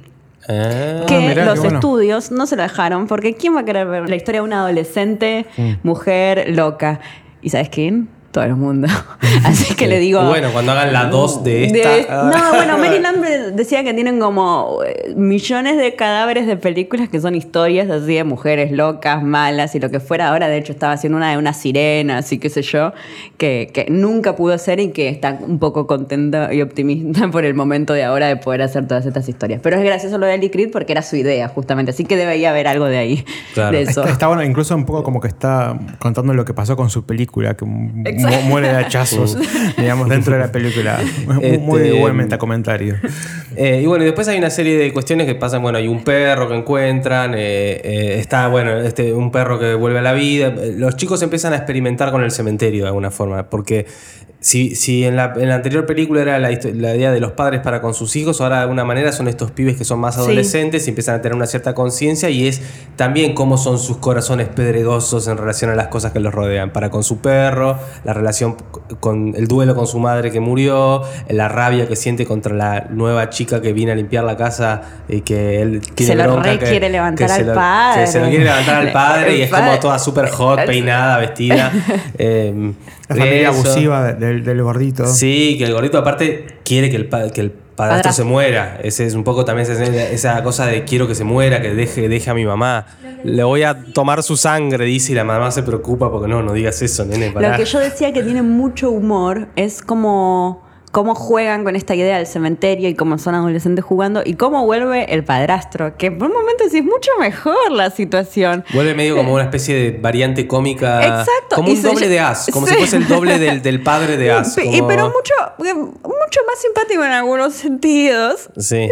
Ah, que mirá, los bueno. estudios no se lo dejaron porque quién va a querer ver la historia de una adolescente Mm. mujer loca y sabes quién todo el mundo así que le digo bueno, cuando hagan la 2 de esta... de- no, bueno, Mary Lambert decía que tienen como eh, millones de cadáveres de películas que son historias así de mujeres locas, malas y lo que fuera. Ahora, de hecho, estaba haciendo una de una sirena, así que sé yo, que, que nunca pudo hacer y que está un poco contenta y optimista por el momento de ahora de poder hacer todas estas historias. Pero es gracioso lo de Ellie Creed porque era su idea, justamente. Así que debería haber algo de ahí. Claro. De eso. Está, está bueno, incluso un poco como que está contando lo que pasó con su película, que mu- muere de hachazos, digamos, dentro de la película. Muy, Este, muy buen metacomentario. Eh, y bueno, y después hay una serie de cuestiones que pasan. Bueno, hay un perro que encuentran, eh, eh, está, bueno, este, un perro que vuelve a la vida. Los chicos empiezan a experimentar con el cementerio de alguna forma, porque si, si en, la, en la anterior película era la, la idea de los padres para con sus hijos, ahora de alguna manera son estos pibes que son más Sí. adolescentes y empiezan a tener una cierta conciencia y es también cómo son sus corazones pedregosos en relación a las cosas que los rodean. Para con su perro, la relación con el duelo con su madre que murió, la rabia que siente contra la nueva chica que viene a limpiar la casa y que él tiene Se lo re que- quiere levantar que al lo- padre. que se lo quiere levantar al padre y es como toda súper hot, peinada, vestida. eh, La familia eso. abusiva de- del, del gordito. Sí, que el gordito aparte quiere que el, pa- que el padrastro Padrastro. se muera. Ese es un poco también esa, esa cosa de quiero que se muera, que deje, deje a mi mamá. Le voy a tomar su sangre, dice, y la mamá se preocupa porque no, no digas eso, nene. pará. Lo que yo decía que tiene mucho humor es como cómo juegan con esta idea del cementerio y cómo son adolescentes jugando y cómo vuelve el padrastro, que por un momento decís mucho mejor la situación. Vuelve medio como una especie de variante cómica. Exacto, Como y un doble de As. Como sí. si fuese el doble del, del padre de As. Pe- y como- pero mucho, eh, mucho más simpático en algunos sentidos. Sí.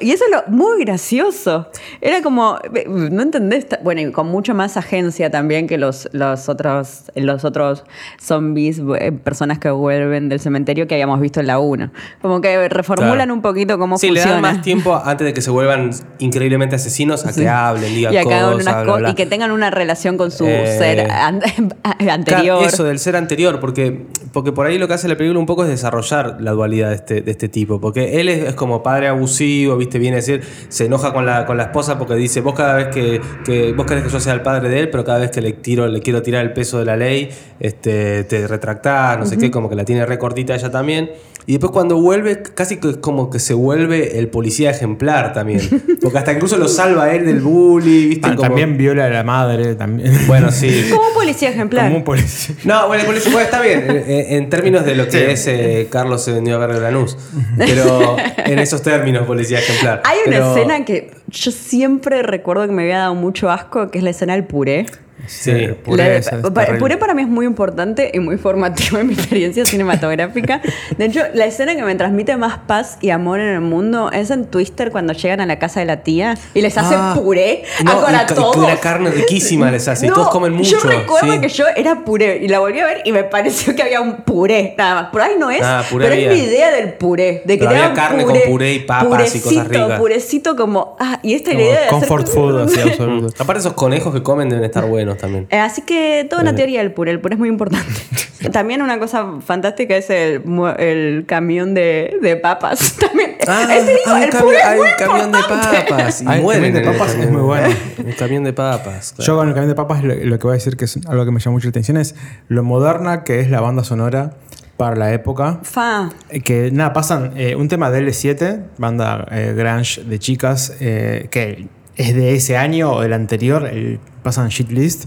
Y eso es lo muy gracioso. Era como, no entendés, bueno, y con mucho más agencia también que los, los otros los otros zombies, eh, personas que vuelven del cementerio que habíamos visto en la 1. Como que reformulan Claro. un poquito cómo Sí, le funciona. dan más tiempo antes de que se vuelvan increíblemente asesinos a Sí. que hablen, digan y, cosas, unas bla, co- bla. y que tengan una relación con su Eh, ser an- anterior. Eso del ser anterior, porque, porque por ahí lo que hace la película un poco es desarrollar la dualidad de este, de este tipo. Porque él es, es como padre abusivo, ¿viste? Viene a decir, se enoja con la, con la esposa porque dice, vos cada vez que, que vos querés que yo sea el padre de él, pero cada vez que le tiro, le quiero tirar el peso de la ley, este, te retractás, no sé qué, como que la tiene recortita ella también. Y después cuando vuelve, casi que es como que se vuelve el policía ejemplar también. Porque hasta incluso lo salva a él del bully, ¿viste? Como- También viola a la madre, también. Bueno, sí. Como un policía ejemplar. Como un policía. No, bueno, el policía bueno, está bien, en, en términos de lo que es eh, Carlos se vendió a ver de Lanús. Pero en esos términos, policía ejemplar. Hay una Pero- escena que yo siempre recuerdo que me había dado mucho asco, que es la escena del puré. Sí. Puré, La- puré para mí es muy importante y muy formativo en mi experiencia cinematográfica. De hecho, la escena que me transmite más paz y amor en el mundo es en Twister cuando llegan a la casa de la tía y les hacen Ah, puré no, a- todos. una carne riquísima les hace, y todos comen mucho, Yo recuerdo sí. que yo era puré y la volví a ver y me pareció que había un puré, nada más. Por ahí no es, Ah, puré pero había. es mi idea del puré. De que Pero había carne con puré y papas y cosas purecito, ricas. Purecito como, ah, y esta idea de hacer- comfort food, así, absoluto. Aparte esos conejos que comen deben estar buenos también. Eh, Así que toda una teoría del puré. El puré es muy importante. También una cosa fantástica es el, camión de, de papas. También. Ah, digo, hay el cami- puré es hay muy un camión de papas. Y Hay mueren camión de papas, es muy bueno. Un camión de papas. claro. Yo con el camión de papas lo, lo que voy a decir que es algo que me llama mucho la atención es lo moderna que es la banda sonora para la época. Fa. Eh, Que nada, pasan eh, un tema de L7, banda eh, Grunge de chicas, eh, que es de ese año o del anterior, el, pasan Shit List,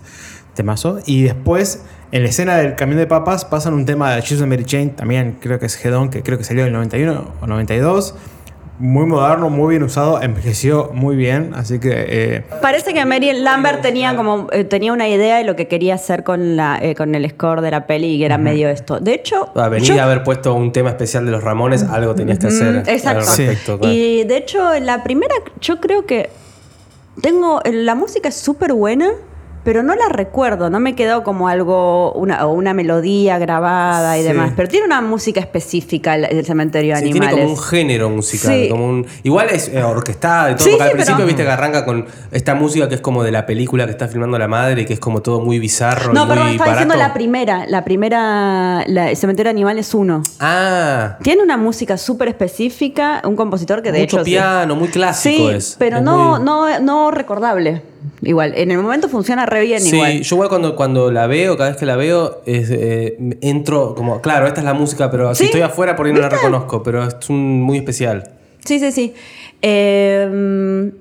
temazo. Y después, en la escena del camión de papas, pasan un tema de Jesus and Mary Chain, también creo que es Hedon, que creo que salió en el 91 o 92. Muy moderno, muy bien usado, envejeció muy bien, así que... eh, Parece que Mary Lambert tenía como eh, tenía una idea de lo que quería hacer con la eh, con el score de la peli y que era medio esto. De hecho, Ah, venir yo- a haber puesto un tema especial de los Ramones, algo tenías que hacer. Mm, exacto. al respecto, claro. Y de hecho, en la primera, yo creo que tengo. La música es súper buena, pero no la recuerdo. No me quedó como algo. Una, o una melodía grabada y Sí. demás. Pero tiene una música específica el, el cementerio de Sí, tiene animales. como un género musical, Sí. como un igual es eh, orquestada y todo, Sí, porque al principio pero- viste que arranca con esta música que es como de la película que está filmando la madre, que es como todo muy bizarro, no, y perdón, muy estaba barato. diciendo la primera. La primera. La, el cementerio de animales 1. Ah, Tiene una música súper específica, un compositor que de mucho hecho. sí. piano, muy clásico Sí, es. pero Es no, muy- no, no recordable. Igual, en el momento funciona re bien Sí, igual. yo igual cuando, cuando la veo, cada vez que la veo, es, eh, entro como, claro, esta es la música, pero Sí, si estoy afuera por ahí no la reconozco, pero es un, muy especial. Sí, sí, sí. Eh,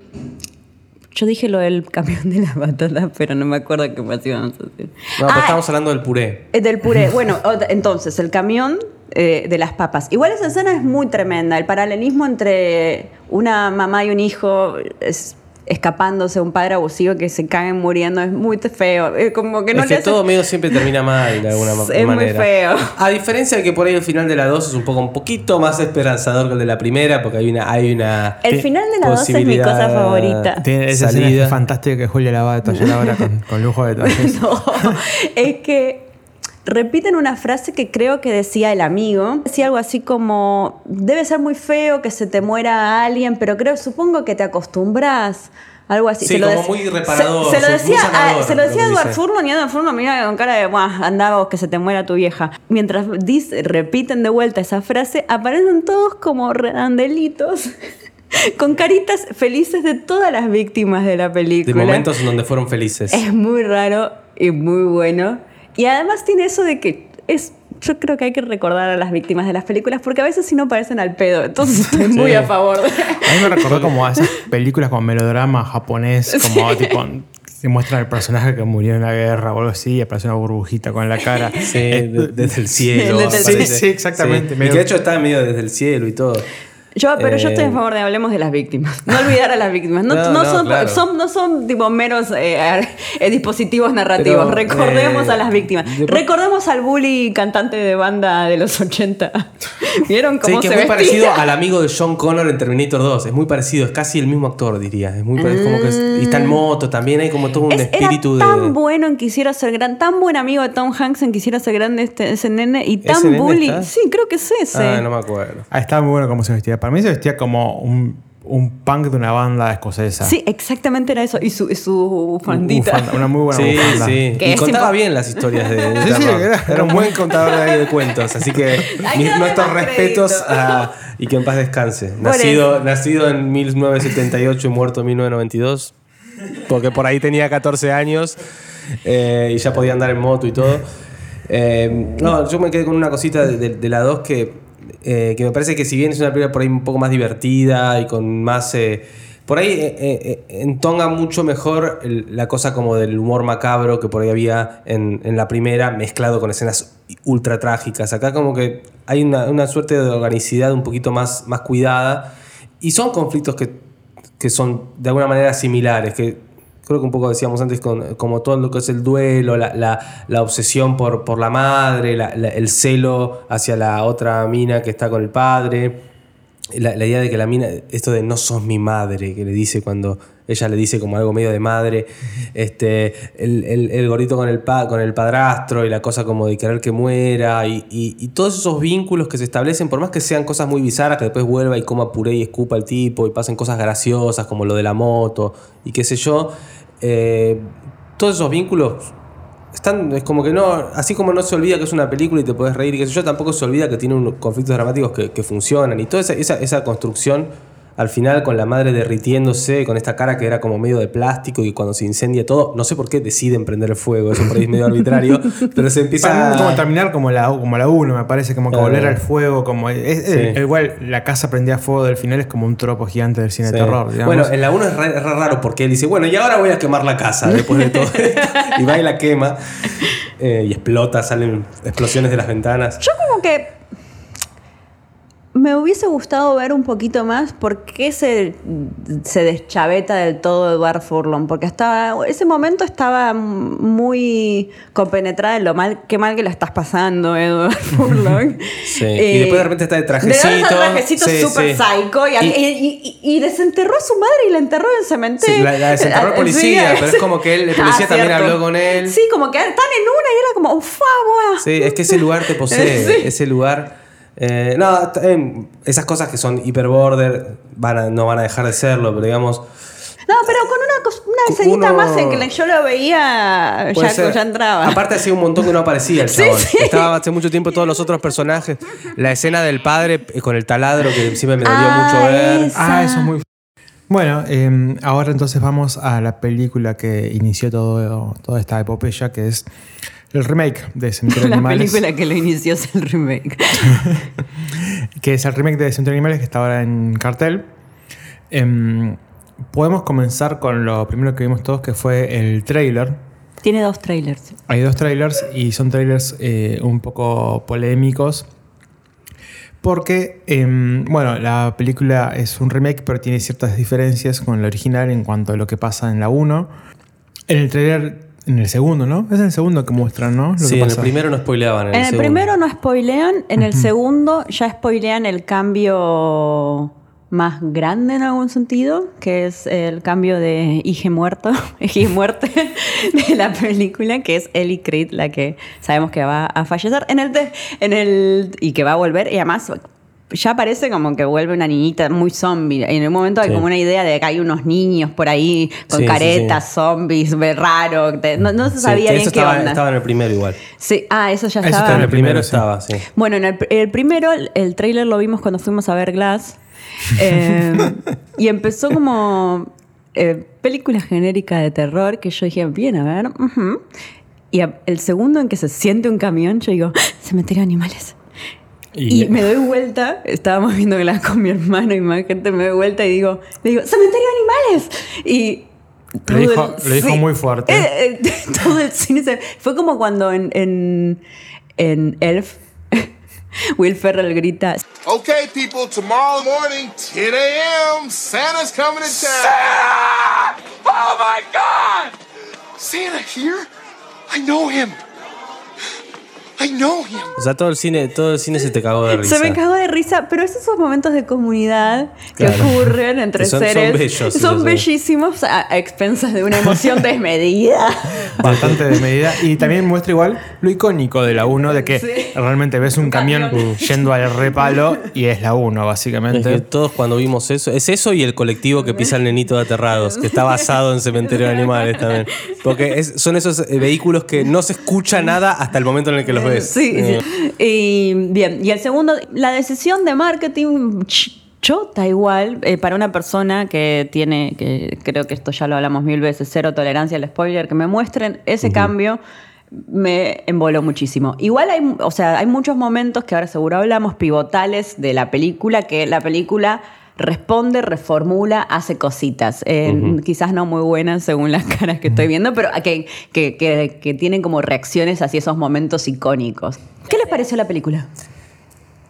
yo dije lo del camión de la batata, pero no me acuerdo qué más íbamos a decir. No, pero Ah, estamos hablando del puré. eh, del puré. Bueno, entonces, el camión eh, de las papas. Igual esa escena es muy tremenda. El paralelismo entre una mamá y un hijo es escapándose un padre abusivo que se caen muriendo es muy feo. Es como que no es le que hace- todo medio siempre termina mal de alguna ma- Es muy manera. feo. A diferencia de que por ahí el final de la 2 es un poco un poquito más esperanzador que el de la primera, porque hay una hay una El final de la 2 es mi cosa favorita. tiene esa escena salida. fantástica que Julia la va a detallar ahora con, con lujo de detalles. No, es que repiten una frase que creo que decía el amigo. Decía algo así como, debe ser muy feo que se te muera alguien, pero creo, supongo que te acostumbras. Algo así. Sí, se lo como dec- muy reparador, Se, se lo muy decía, sanador, a, se lo lo decía que Edward. Furlong y Edward Furlong mira con cara de, "Buah, anda vos que se te muera tu vieja. Mientras dice, repiten de vuelta esa frase, aparecen todos como redandelitos. Con caritas felices de todas las víctimas de la de película. momentos en donde fueron felices. Es muy raro y muy bueno. Y además tiene eso de que es. Yo creo que hay que recordar a las víctimas de las películas porque a veces si no parecen al pedo. Entonces estoy muy Sí. a favor de. A mí me recordó como a esas películas como melodrama japonés, como tipo te muestran el personaje que murió en la guerra o algo así y aparece una burbujita con la cara. Sí, de- desde el cielo. Desde el. Sí, sí, exactamente. Sí. Y que de hecho está medio desde el cielo y todo. Yo, pero yo estoy a Eh, favor de hablemos de las víctimas. No olvidar a las víctimas. No, No, son, claro. son- no son tipo meros eh, eh, dispositivos narrativos. Pero, Recordemos eh, a las víctimas. de- Recordemos al bully cantante de banda de los 80. ¿Vieron Sí, cómo que se es muy vestía? parecido al amigo de John Connor en Terminator 2. Es muy parecido, es casi el mismo actor, diría. Es muy parecido, como que es- y está en moto también, hay como todo un Es- espíritu era tan de. bueno en Quisiera ser grande, tan buen amigo de Tom Hanks en Quisiera ser grande este, ese nene y ¿Ese tan bully. está? Sí, creo que es ese. Ah, no me acuerdo. Ah, estaba muy bueno cómo se vestía. Para mí se vestía como un, un punk de una banda escocesa. Sí, exactamente era eso. Y su, y su bufandita. Bufanda, una muy buena Sí, bufanda. sí. Que Y contaba bien las historias de, de Sí, sí, era- Era, un buen contador de, de cuentos. Así que mis- nuestros respetos a- y que en paz descanse. Nacido, nacido en 1978 y muerto en 1992. Porque por ahí tenía 14 años eh, y ya podía andar en moto y todo. Eh, no, yo me quedé con una cosita de, de- de la 2 que, eh, que me parece que si bien es una película por ahí un poco más divertida y con más... eh, por ahí eh, entonga mucho mejor la cosa como del humor macabro que por ahí había en, en la primera, mezclado con escenas ultra trágicas. Acá como que hay una, una suerte de organicidad un poquito más, más cuidada y son conflictos que, que son de alguna manera similares, que creo que un poco decíamos antes, con, como todo lo que es el duelo, la, la- la obsesión por, por la madre, la- el celo hacia la otra mina que está con el padre, la, idea de que la mina, esto de no sos mi madre, que le dice cuando ella le dice como algo medio de madre, este, el, el- gordito con el, pa- con el padrastro y la cosa como de querer que muera, y, y- y todos esos vínculos que se establecen, por más que sean cosas muy bizarras, que después vuelva y coma puré y escupa el tipo, y pasen cosas graciosas como lo de la moto, y qué sé yo, eh, todos esos vínculos están, es como que no, así como no se olvida que es una película y te puedes reír y qué sé yo, tampoco se olvida que tiene unos conflictos dramáticos que, que funcionan y toda esa, esa, esa construcción al final con la madre derritiéndose, con esta cara que era como medio de plástico y cuando se incendia todo, no sé por qué deciden prender el fuego, eso por ahí es medio arbitrario, pero se empieza Para a... como terminar como la, como la 1, me parece, como que Claro. volver al fuego, como... es-. Igual la casa prendía fuego del final es como un tropo gigante del cine Sí. de terror, digamos. Bueno, en la 1 es, ra- es ra- raro porque él dice, bueno, y ahora voy a quemar la casa después de todo esto. y va y la quema. eh, y explota, salen explosiones de las ventanas. Yo como que me hubiese gustado ver un poquito más por qué se, se deschaveta del todo Edward Furlong, porque estaba, ese momento estaba muy compenetrada en lo mal, qué mal que la estás pasando, Edward Furlong. Sí, y después de repente está de trajecito. De trajecito súper sí. psycho y, Y- y- y- y desenterró a su madre y la enterró en el cementerio. Sí, la- la desenterró el Ah, policía, pero es como que él- el policía también habló con él. Sí, como que están en una y era como, ¡ufá, boa! Sí, es que ese lugar te posee, ese lugar... eh, no, t- eh, esas cosas que son hiper border van a- no van a dejar de serlo, pero digamos... No, pero con una, una escenita Uno- más en que yo lo veía, ya, ser. ya entraba. Aparte hacía un montón que no aparecía el Sí, chabón. sí. Estaba hace mucho tiempo todos los otros personajes. La escena del padre eh, con el taladro que siempre me dolió Ah, mucho ver. esa. Ah, eso es muy... Bueno, eh, ahora entonces vamos a la película que inició todo, toda esta epopeya, que es el remake de Cementerio de la Animales. película que lo inició es el remake. que es el remake de Cementerio de Animales que está ahora en cartel. Em, podemos comenzar con lo primero que vimos todos, que fue el trailer. Tiene dos trailers. Hay dos trailers y son trailers eh, un poco polémicos. Porque, em, bueno, la película es un remake, pero tiene ciertas diferencias con la original en cuanto a lo que pasa en la 1. En el trailer, en el segundo, ¿no? Es en el segundo que muestran, ¿no? Lo que Sí, en el primero no spoileaban. En, En el segundo. primero no spoilean, en el segundo ya spoilean el cambio más grande en algún sentido, que es el cambio de hija muerto, y muerte de la película, que es Ellie Creed la que sabemos que va a fallecer en el, en el y que va a volver y además ya parece como que vuelve una niñita muy zombie. En un momento hay Sí. como una idea de que hay unos niños por ahí con Sí, caretas, sí. zombies, ve raro. No, no se Sí, sabía bien eso qué estaba, onda. estaba en el primero igual. Sí, ah, eso ya Eso estaba. En el primero estaba, sí. Bueno, en el, el primero, el, trailer lo vimos cuando fuimos a ver Glass. Eh, y empezó como eh, película genérica de terror que yo dije, bien, a ver. Y el segundo en que se siente un camión, yo digo, cementerio de animales. Y, me doy vuelta, estábamos viendo Glass con mi hermano y más gente, me doy vuelta y digo, le digo, cementerio de animales. Y todo dijo- lo dijo muy fuerte. eh, eh, todo el cine se- fue como cuando en, en, en Elf Will Ferrell grita Okay, people, tomorrow morning, 10 a.m., Santa's coming to town. Santa! Oh my God! Santa here? I know him. I know him. O sea, todo el cine, todo el cine se te cagó de risa. Se me cagó de risa, pero esos son momentos de comunidad que Claro. ocurren entre Que son- son seres. bellos, Son esos, bellísimos a, a expensas de una emoción desmedida. Bastante de medida. Y también muestra igual lo icónico de la 1, de que Sí. realmente ves un camión yendo al repalo y es la 1, Es que básicamente. todos cuando vimos eso, es eso y el colectivo que pisa el nenito de aterrados, que está basado en Cementerio de Animales también. Porque es- son esos eh, vehículos que no se escucha nada hasta el momento en el que los ves. Sí, Eh, sí. Y bien, y el segundo, la decisión de marketing ch- chota igual eh, para una persona que tiene, que creo que esto ya lo hablamos mil veces, cero tolerancia al spoiler, que me muestren ese cambio me emboló muchísimo. Igual hay, o sea, hay muchos momentos que ahora seguro hablamos pivotales de la película que la película responde, reformula, hace cositas. Eh, Quizás no muy buenas según las caras que estoy viendo, pero que, que, que- que tienen como reacciones hacia esos momentos icónicos. ¿Qué les pareció la película?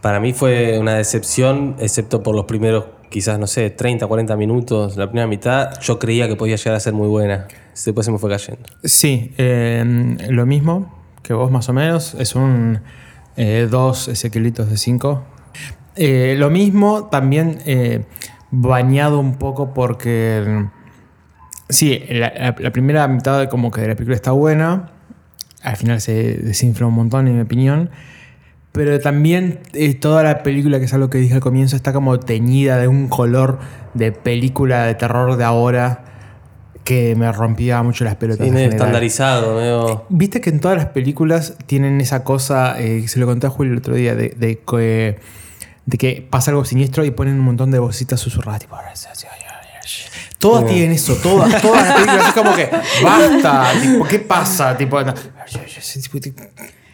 Para mí fue una decepción, excepto por los primeros, quizás, no sé, 30, 40 minutos, la primera mitad. Yo creía que podía llegar a ser muy buena. Después se me fue cayendo. Sí, eh, lo mismo que vos más o menos. Es un 2 Ezequielitos de 5. Lo mismo también eh, bañado un poco porque... mm, Sí, la, la- la primera mitad de como que de la película está buena. Al final se desinfla un montón, en mi opinión. Pero también eh, toda la película, que es algo que dije al comienzo, está como teñida de un color de película de terror de ahora que me rompía mucho las pelotas. Sí, general. estandarizado, medio... Viste que en todas las películas tienen esa cosa, eh, se lo conté a Julio el otro día, de, de que, de que pasa algo siniestro y ponen un montón de voces susurradas, tipo. Todas tienen eso, todas, todas las películas es como que basta, tipo, ¿qué pasa? Tipo, no,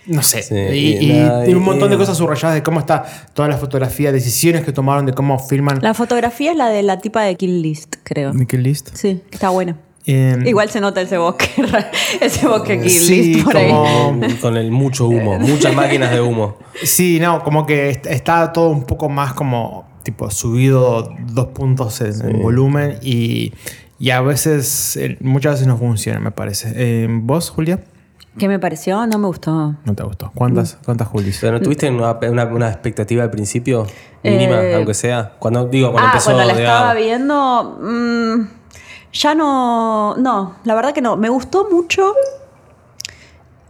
no sé. Sí, y, y un y- montón de cosas subrayadas de cómo está toda la fotografía, decisiones que tomaron de cómo filman. La fotografía es la de la tipa de Kill List, creo. Mickey List. Sí, está buena. Eh, Igual se nota ese bosque, ese bosque Kill Sí, por ahí. como- Con el mucho humo, muchas máquinas de humo. Sí, no, como que est- está todo un poco más como tipo subido dos puntos en, en volumen y, y a veces, eh, muchas veces no funciona, me parece. Eh, ¿Vos, Julia? ¿Qué me pareció? No me gustó. No te gustó. ¿Cuántas, cuántas Julis? ¿Pero no tuviste una, una- una expectativa al principio? Mínima, Eh, aunque sea. Cuando digo, cuando ah, empezó cuando la digamos. estaba viendo, mm, ya no, no, la verdad que no. Me gustó mucho,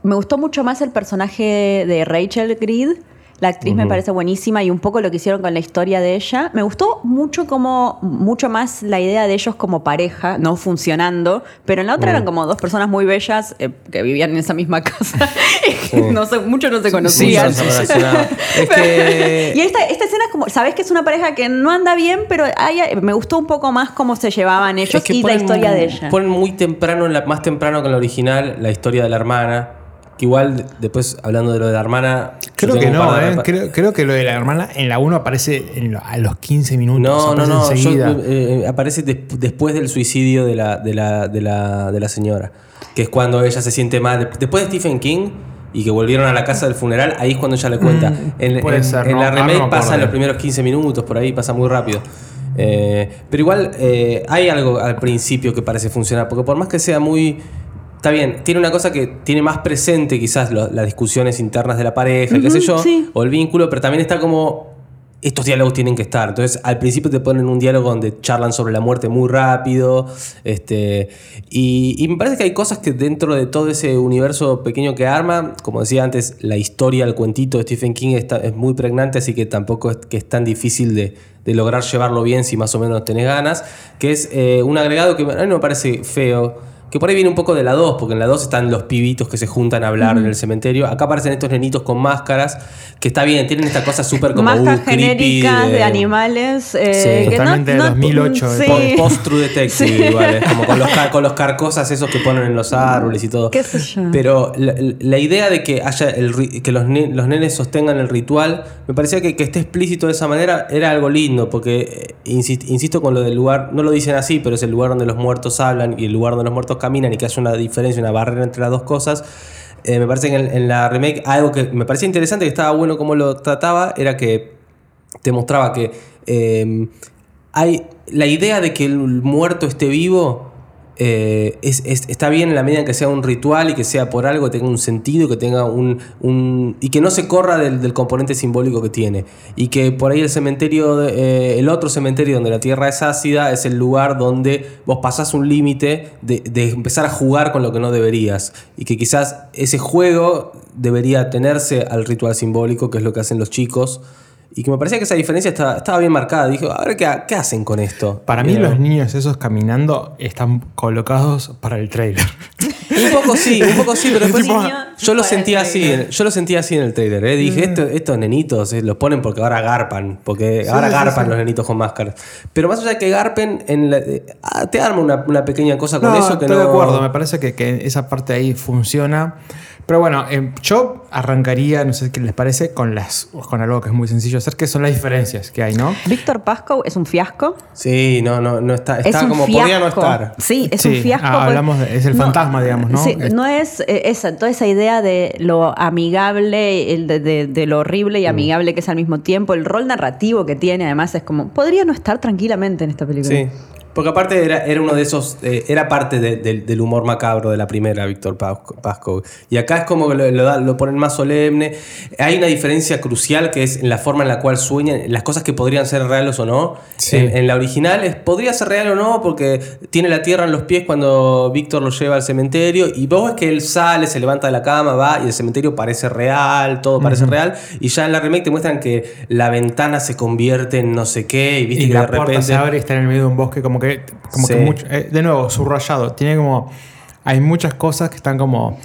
me gustó mucho más el personaje de Rachel Greed. La actriz me parece buenísima y un poco lo que hicieron con la historia de ella. Me gustó mucho como, mucho más la idea de ellos como pareja, no funcionando, pero en la otra eran como dos personas muy bellas eh, que vivían en esa misma casa. no sé, muchos no se conocían. Es que- Y esta, esta escena es como, sabes que es una pareja que no anda bien, pero hay- me gustó un poco más cómo se llevaban ellos Es que y la historia de ella. Ponen muy temprano, más temprano que en la original, la historia de la hermana. Que igual, después, hablando de lo de la hermana. Creo que no, ¿eh? creo, creo que lo de la hermana en la 1 aparece en lo- a los 15 minutos. No, no, no. yo- enseguida. eh, aparece des- después del suicidio de la, de, la, de, la, de la señora. Que es cuando ella se siente mal. Después de Stephen King y que volvieron a la casa del funeral, ahí es cuando ella le cuenta. en puede en- ser, en no, la no remake me acuerdo pasa en los primeros 15 minutos, por ahí pasa muy rápido. Eh, pero igual eh, hay algo al principio que parece funcionar, porque por más que sea muy... Está bien, tiene una cosa que tiene más presente quizás lo- las discusiones internas de la pareja, qué sé yo, sí. o el vínculo, pero también está como estos diálogos tienen que estar. Entonces, al principio te ponen un diálogo donde charlan sobre la muerte muy rápido. Este, y, y me parece que hay cosas que dentro de todo ese universo pequeño que arma, como decía antes, la historia, el cuentito de Stephen King está- es muy pregnante, así que tampoco es que es tan difícil de, de lograr llevarlo bien si más o menos tenés ganas. Que es eh, un agregado que a mí no me parece feo. Que por ahí viene un poco de la 2, porque en la 2 están los pibitos que se juntan a hablar en el cementerio. Acá aparecen estos nenitos con máscaras, que está bien, tienen esta cosa súper como Máscaras uh, creepy genéricas de, animales. eh, Sí, que no- totalmente de no- 2008, sí. Po- Post-True Detective, igual, es como con los, car- con los carcosas esos que ponen en los árboles y todo. ¿Qué sé yo? Pero la, la idea de que haya el, que los, ne- los nenes sostengan el ritual, me parecía que, que esté explícito de esa manera era algo lindo, porque eh, insis- insisto con lo del lugar, no lo dicen así, pero es el lugar donde los muertos hablan y el lugar donde los muertos caminan y que haya una diferencia, una barrera entre las dos cosas. Eh, me parece que en, en la remake algo que me parecía interesante, que estaba bueno como lo trataba, era que te mostraba que eh, hay la idea de que el muerto esté vivo eh, es, es- está bien en la medida en que sea un ritual y que sea por algo, que tenga un sentido, que tenga un, y que no se corra del, componente simbólico que tiene. Y que por ahí el cementerio, eh, el otro cementerio donde la tierra es ácida, es el lugar donde vos pasás un límite de, de empezar a jugar con lo que no deberías. Y que quizás ese juego debería tenerse al ritual simbólico, que es lo que hacen los chicos. Y que me parecía que esa diferencia estaba, estaba bien marcada. Dije, a ver qué, qué hacen con esto. Para mí los niños esos caminando están colocados para el trailer. Un poco sí, un poco sí, pero después Tipo- yo lo sentía así, yo lo sentía así en el trailer, ¿eh? dije, "Esto- estos nenitos eh, los ponen porque ahora garpan, porque ahora sí, garpan sí. los nenitos con máscaras. Pero más allá de que garpen, en la- eh, ah, te arma una, una pequeña cosa con No, eso que estoy no... de acuerdo, me parece que, que esa parte ahí funciona. Pero bueno, eh, yo arrancaría, no sé qué les parece, con, las, con algo que es muy sencillo hacer, que son las diferencias que hay, ¿no? Víctor Pascoe es un fiasco. Sí, no, no, no está, Es está un como fiasco. podría no estar. Sí, es Sí, un fiasco. ah, hablamos de- es el fantasma, digamos, ¿no? Sí, Es- no es eh, esa, toda esa idea de lo amigable, el de, de- de lo horrible Mm. y amigable que es al mismo tiempo. El rol narrativo que tiene, además, es como. Podría no estar tranquilamente en esta película. Sí. Porque aparte era, era uno de esos, eh, era parte de- de- del humor macabro de la primera, Víctor Pasco-. Y acá es como que lo, lo da- lo ponen más solemne. Hay una diferencia crucial que es en la forma en la cual sueñan, las cosas que podrían ser reales o no. Sí. En, en la original es, podría ser real o no, porque tiene la tierra en los pies cuando Víctor lo lleva al cementerio. Y vos ves que él sale, se levanta de la cama, va, y el cementerio parece real, todo parece real. Y ya en la remake te muestran que la ventana se convierte en no sé qué, y viste Y que la de puerta repente. se abre y está en el medio de un bosque, como que, como Sí. que mucho, eh, de nuevo, subrayado. Tiene como, hay muchas cosas que están como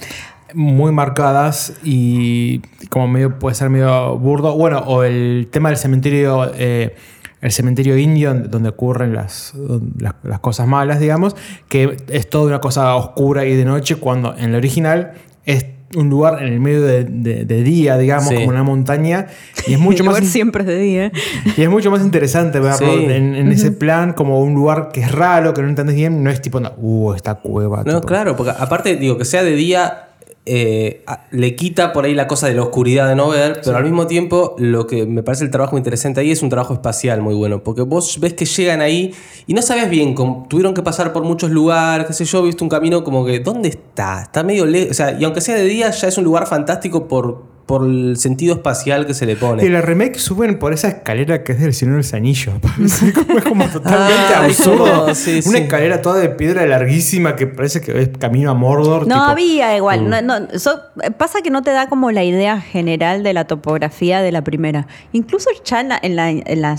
muy marcadas y como medio puede ser medio burdo. Bueno, o el tema del cementerio, eh, el cementerio indio donde ocurren las, las, las cosas malas, digamos, que es toda una cosa oscura y de noche cuando en el original es un lugar en el medio de, de- de día, digamos, Sí. como una montaña y es mucho El más lugar siempre es de día. y es mucho más interesante verlo Sí. en, en ese plan como un lugar que es raro, que no entendés bien, no es tipo, no, uh, esta cueva. No, tipo. claro, porque aparte, digo, que sea de día, eh, le quita por ahí la cosa de la oscuridad de no ver, pero al mismo tiempo lo que me parece el trabajo interesante ahí es un trabajo espacial muy bueno, porque vos ves que llegan ahí y no sabes bien, tuvieron que pasar por muchos lugares, qué sé yo, viste un camino como que, ¿dónde está? Está medio lejos, o sea, y aunque sea de día, ya es un lugar fantástico por, por el sentido espacial que se le pone. Y en la remake suben por esa escalera que es del Señor de los Anillos. Es como totalmente Ah, absurdo. como- sí, Una sí. escalera toda de piedra larguísima que parece que es camino a Mordor. No tipo, había igual. Mm. no- no, eso- pasa que no te da como la idea general de la topografía de la primera. Incluso ya en la, en la, en la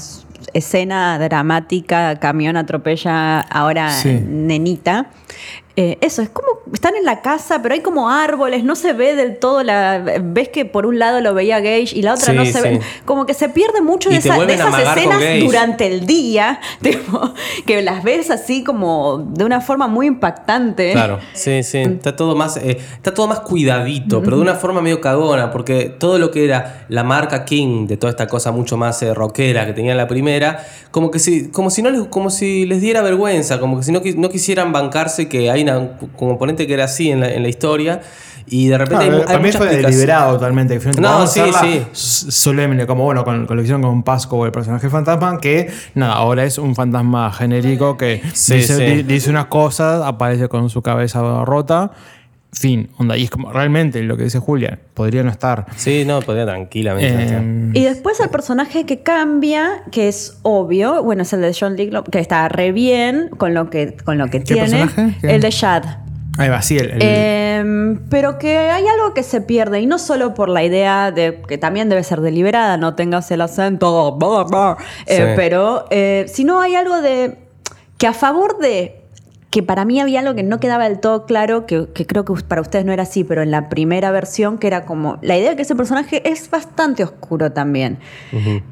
escena dramática, camión atropella ahora Sí. nenita. Eh, eso, es como, están en la casa, pero hay como árboles, no se ve del todo la... Ves que por un lado lo veía Gage y la otra Sí, no se ve. Como que se pierde mucho Y de, esa- esas escenas durante el día, tipo, que las ves así como de una forma muy impactante. Claro, sí, sí. Está todo más, eh, está todo más cuidadito, pero de una forma medio cagona, porque todo lo que era la marca King de toda esta cosa mucho más eh, rockera que tenía la primera, como que si, como si no les, como si les diera vergüenza, como que si no, no quisieran bancarse que hay una componente que era así en la, en la historia. Y de repente Claro, hay, hay fue deliberado totalmente. No, sí, sí. Solemne, como bueno, con, con lo que hicieron con Pasco o el personaje fantasma, que nada, ahora es un fantasma genérico que Sí, dice, sí. dice unas cosas, aparece con su cabeza rota. Fin, onda. Y es como realmente lo que dice Julia, podría no estar. Sí, no, podría tranquilamente. estar. Eh, Y después el personaje que cambia, que es obvio, bueno, es el de John Liglow, que está re bien con lo que, con lo que ¿Qué tiene. personaje? ¿Qué? El de Shad. ahí va, sí, el, el- Eh, pero que hay algo que se pierde, y no solo por la idea de que también debe ser deliberada, no tengas el acento, bla, bla, eh, Sí. pero eh, sino hay algo de que a favor de que para mí había algo que no quedaba del todo claro, que, que creo que para ustedes no era así, pero en la primera versión, que era como la idea de que ese personaje es bastante oscuro también,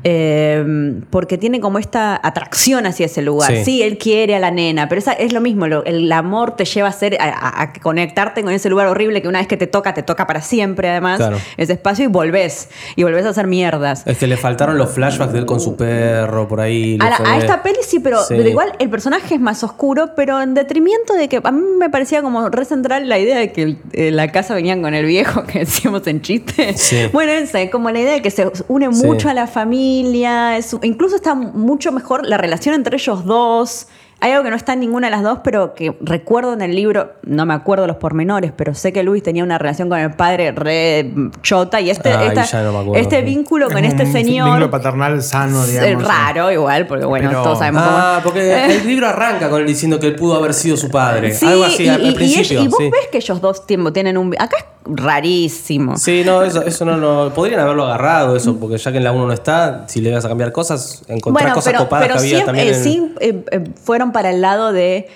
Eh, porque tiene como esta atracción hacia ese lugar. Sí. Sí, él quiere a la nena, pero esa, es lo mismo, lo- el amor te lleva a, ser, a, a- conectarte con ese lugar horrible que una vez que te toca, te toca para siempre además, Claro. ese espacio y volvés, y volvés a hacer mierdas. Es que le faltaron los flashbacks de él con su perro por ahí. A, la- esta peli sí, pero Sí. pero igual el personaje es más oscuro, pero en de que a mí me parecía como re central la idea de que eh, la casa venían con el viejo que decíamos en chiste. Sí. Bueno, esa, como la idea de que se une Sí. mucho a la familia, es- incluso está mucho mejor la relación entre ellos dos. Hay algo que no está en ninguna de las dos, pero que recuerdo en el libro, no me acuerdo los pormenores, pero sé que Luis tenía una relación con el padre re chota y este, Ay, esta- ya no me acuerdo. este vínculo con es este un señor... vínculo paternal sano, Es digamos. raro igual, porque bueno, Pero- todos sabemos cómo Ah, porque el libro arranca con él diciendo que él pudo haber sido su padre. Sí, Algo así y, al, al y- y principio. ellos- y vos sí. ves que ellos dos tiempo tienen un... Acá es rarísimo. Sí, no, eso, eso no, no. Podrían haberlo agarrado, eso, porque ya que en la 1 no está, si le vas a cambiar cosas, encontrar Bueno, cosas pero, copadas pero que había sí, también. eh, en- sí, eh, eh, fueron para el lado de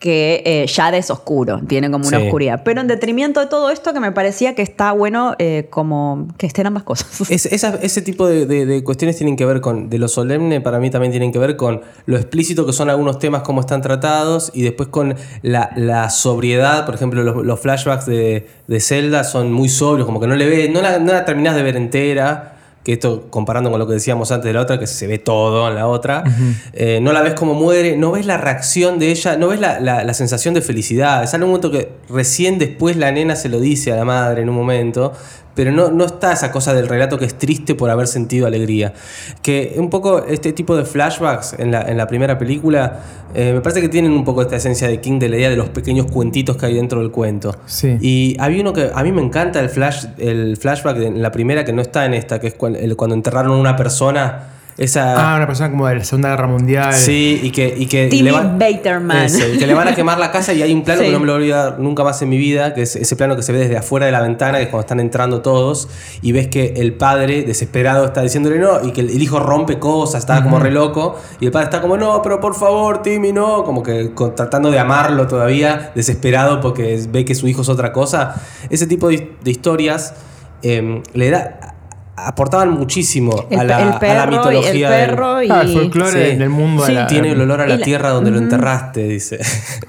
que eh, Jade es oscuro, tiene como una Sí. oscuridad. Pero en detrimento de todo esto que me parecía que está bueno eh, como que estén ambas cosas. Es- esa- ese tipo de, de- de cuestiones tienen que ver con, de lo solemne para mí también tienen que ver con lo explícito que son algunos temas, cómo están tratados, y después con la, la sobriedad, por ejemplo, los, los flashbacks de, de Zelda son muy sobrios, como que no le ves, no la, no la terminás de ver entera, que esto comparando con lo que decíamos antes de la otra, que se ve todo en la otra, eh, no la ves como muere, no ves la reacción de ella, no ves la, la- la sensación de felicidad, es algo un momento que recién después la nena se lo dice a la madre en un momento, pero no, no está esa cosa del relato que es triste por haber sentido alegría. Que un poco este tipo de flashbacks en la, en la primera película, eh, me parece que tienen un poco esta esencia de King, de la idea de los pequeños cuentitos que hay dentro del cuento. Sí. Y había uno que a mí me encanta el, flash, el flashback de- en la primera que no está en esta, que es cuan- el- cuando enterraron a una persona Esa, Ah, una persona como de la Segunda Guerra Mundial. Sí, y que, y que Timmy le van- Baterman. Eso, y que le van a quemar la casa y hay un plano Sí. que no me lo voy a olvidar nunca más en mi vida, que es ese plano que se ve desde afuera de la ventana, que es cuando están entrando todos, y ves que el padre, desesperado, está diciéndole no, y que el hijo rompe cosas, está como re loco, y el padre está como, no, pero por favor, Timmy, no, como que con- tratando de amarlo todavía, desesperado porque es- ve que su hijo es otra cosa. Ese tipo de, de historias eh, le da... Aportaban muchísimo El, a la, el a la el mitología del- perro y... Ah, el folclore Sí. del mundo. a Sí. la- tiene el olor a la la- tierra donde lo enterraste, dice.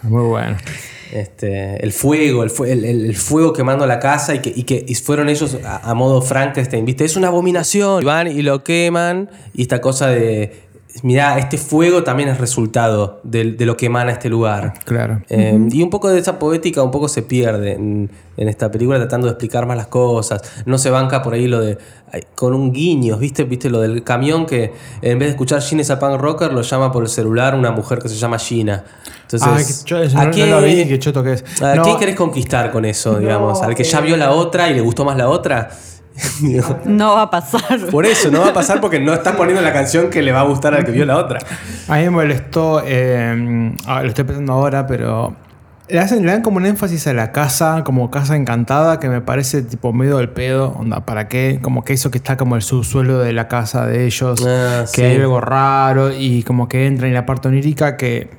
Muy bueno. Este, el fuego, el, fue- el- el- el fuego quemando la casa y que, y que y fueron ellos a, a modo Frankenstein, ¿viste? Es una abominación. Y van y lo queman y esta cosa de, mirá, este fuego también es resultado de, de lo que emana este lugar. Claro. Eh, Y un poco de esa poética un poco se pierde en, en esta película tratando de explicar más las cosas. No se banca por ahí lo de. con un guiño, ¿viste? ¿Viste lo del camión que en vez de escuchar Gina punk rocker lo llama por el celular una mujer que se llama Gina? Entonces, Ah, ¿a no, lo vi, qué choto que es. ¿A No, quién querés conquistar con eso, digamos? ¿Al que ya vio la otra y le gustó más la otra? Digo, No va a pasar. por eso, no va a pasar porque no estás poniendo la canción que le va a gustar al que vio la otra. A mí me molestó, eh, ah, lo estoy pensando ahora, pero le, hacen, le dan como un énfasis a la casa, como casa encantada, que me parece tipo medio del pedo. Onda, ¿para qué? Como que eso que está como el subsuelo de la casa de ellos, Ah, que sí. hay algo raro y como que entra en la parte onírica que,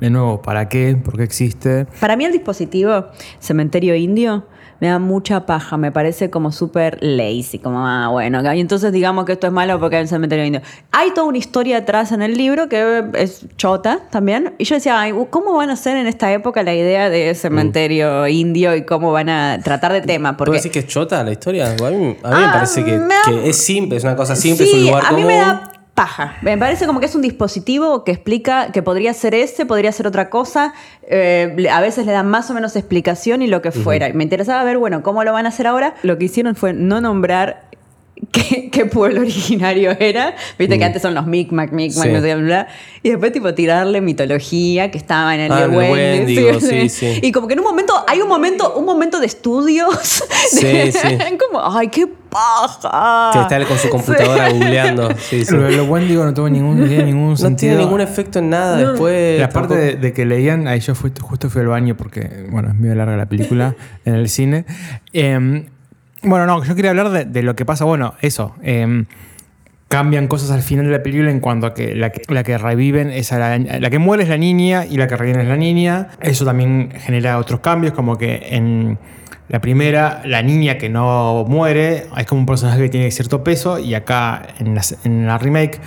de nuevo, ¿para qué? ¿Por qué existe? Para mí el dispositivo Cementerio Indio me da mucha paja, me parece como súper lazy, como, ah, bueno, y entonces digamos que esto es malo porque hay un cementerio indio. Hay toda una historia atrás en el libro que es chota también, y yo decía, Ay, ¿cómo van a hacer en esta época la idea de cementerio indio y cómo van a tratar de tema? ¿Puedo Porque decir que es chota la historia? A mí, a mí me Ah, parece que, me da- que es simple, es una cosa simple, es un lugar a común. mí me da paja. Me parece como que es un dispositivo que explica que podría ser ese, podría ser otra cosa. Eh, a veces le dan más o menos explicación y lo que fuera. Y Me interesaba ver, bueno, cómo lo van a hacer ahora. Lo que hicieron fue no nombrar qué, qué pueblo originario era. Viste que antes son los Micmac, Micmac, Mm. Sí. no sé, bla, bla. Y después, tipo, tirarle mitología que estaba en el Ah, el sí, sí. Y como que en un momento, hay un momento, un momento de estudios. de- Sí, sí. como, ay, qué paja. Que está él con su computadora Sí. googleando. Sí, sí. Lo, lo Wendigo no tuvo ningún, no ningún No sentido. tiene ningún efecto en nada después. La parte de, de que leían, ahí yo fui- justo fui al baño porque, bueno, es medio larga la película en el cine. Eh, bueno, no, yo quería hablar de, lo que pasa, bueno, eso. eh, cambian cosas al final de la película en cuanto a que la que, reviven es a la, la que muere es la niña y la que revive es la niña. Eso también genera otros cambios, como que en la primera, la niña que no muere es como un personaje que tiene cierto peso y acá en la, en la remake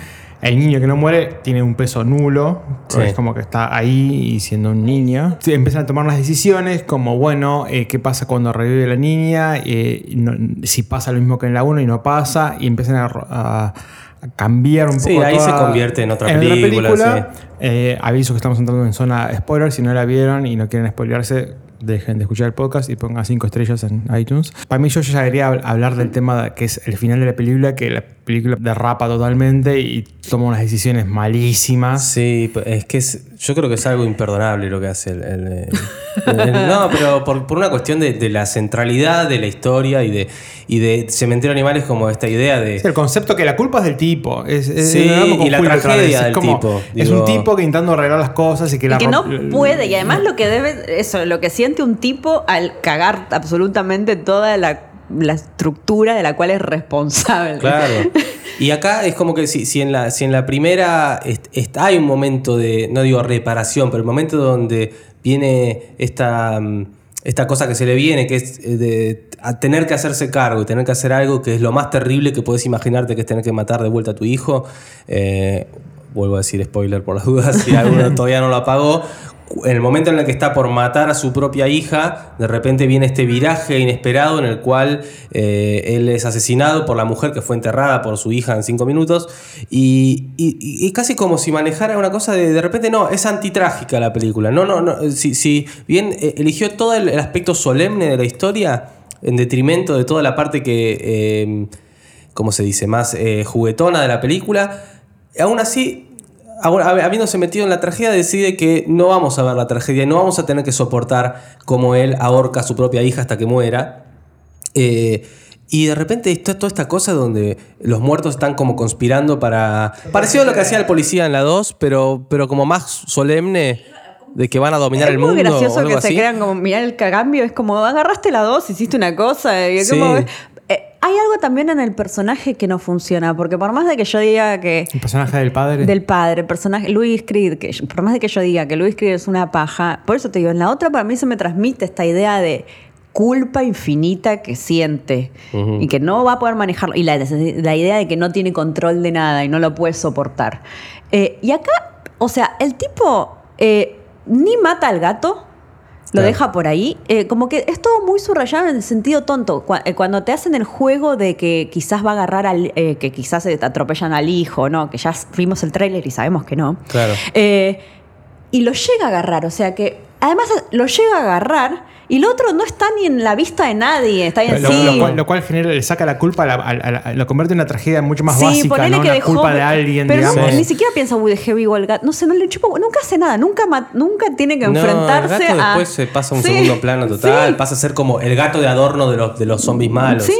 el niño que no muere tiene un peso nulo, Sí. es como que está ahí y siendo un niño. Sí, Empiezan a tomar las decisiones como, bueno, eh, ¿qué pasa cuando revive la niña? Eh, no- si pasa lo mismo que en la 1 y no pasa, y empiezan a, cambiar un poco. Sí, ahí se convierte en otra película, Eh, aviso que estamos entrando en zona spoiler, si no la vieron y no quieren spoilearse, dejen de escuchar el podcast y pongan 5 estrellas en iTunes. Para mí yo ya quería hab- hablar del tema que es el final de la película, que la película derrapa totalmente y toma unas decisiones malísimas. Sí, p- es que es- yo creo que es algo imperdonable lo que hace el. el- el- el- no, pero por, por una cuestión de, de la centralidad de la historia y de, y de Cementerio Animales como esta idea de. El concepto que la culpa es del tipo. Es, es- Sí, y la tragedia del como- tipo, Es un tipo que intentando arreglar las cosas y que Y la que no puede, y además lo que debe, eso, lo que siente un tipo al cagar absolutamente toda la, la estructura de la cual es responsable. Claro. Y acá es como que si, si en, la, si en la primera hay un momento de, no digo reparación, pero el momento donde viene esta, mm, esta cosa que se le viene, que es eh, de a tener que hacerse cargo y tener que hacer algo que es lo más terrible que puedes imaginarte, que es tener que matar de vuelta a tu hijo. eh, vuelvo a decir spoiler por las dudas, si alguno todavía no lo apagó. En el momento en el que está por matar a su propia hija, de repente viene este viraje inesperado en el cual eh, él es asesinado por la mujer que fue enterrada por su hija en cinco minutos. Y, y- casi como si manejara una cosa de de repente, no, es antitrágica la película. No, no, no. Si, si bien eh, eligió todo el, aspecto solemne de la historia, en detrimento de toda la parte que, eh, ¿cómo se dice?, más eh, juguetona de la película, aún así habiéndose metido en la tragedia, decide que no vamos a ver la tragedia y no vamos a tener que soportar cómo él ahorca a su propia hija hasta que muera. Eh, Y de repente está toda esta cosa donde los muertos están como conspirando para. Parecido a lo que hacía el policía en la 2, pero, pero como más solemne de que van a dominar es el muy mundo. o gracioso algo que se crean como, mirá el cambio, es como, agarraste la dos, hiciste una cosa. y es Sí. Hay algo también en el personaje que no funciona, porque por más de que yo diga que El personaje del padre. del padre, el personaje Luis Creed, que yo- por más de que yo diga que Luis Creed es una paja, por eso te digo, en la otra para mí se me transmite esta idea de culpa infinita que siente y que no va a poder manejarlo y la, la idea de que no tiene control de nada y no lo puede soportar. Eh, y acá, o sea, el tipo eh, ni mata al gato. Lo Claro. deja por ahí. eh, como que es todo muy subrayado en el sentido tonto. Eh, Cuando te hacen el juego de que quizás va a agarrar al. eh, que quizás se te atropellan al hijo, ¿no? Que ya vimos el tráiler y sabemos que no. Claro. Eh, y lo llega a agarrar, o sea que. Además lo llega a agarrar y el otro no está ni en la vista de nadie, está ahí Lo, lo cual, lo cual genera, le saca la culpa, a la- a la- a- lo convierte en una tragedia mucho más Sí, básica, no que una dejó. culpa de alguien, pero no- ni siquiera piensa, uy, dejé vivo al gato. No sé, no le chupa, nunca hace nada, nunca, nunca tiene que No, enfrentarse el gato a. después se pasa a un Sí, segundo plano total, sí. pasa a ser como el gato de adorno de los, de los zombies malos. Sí.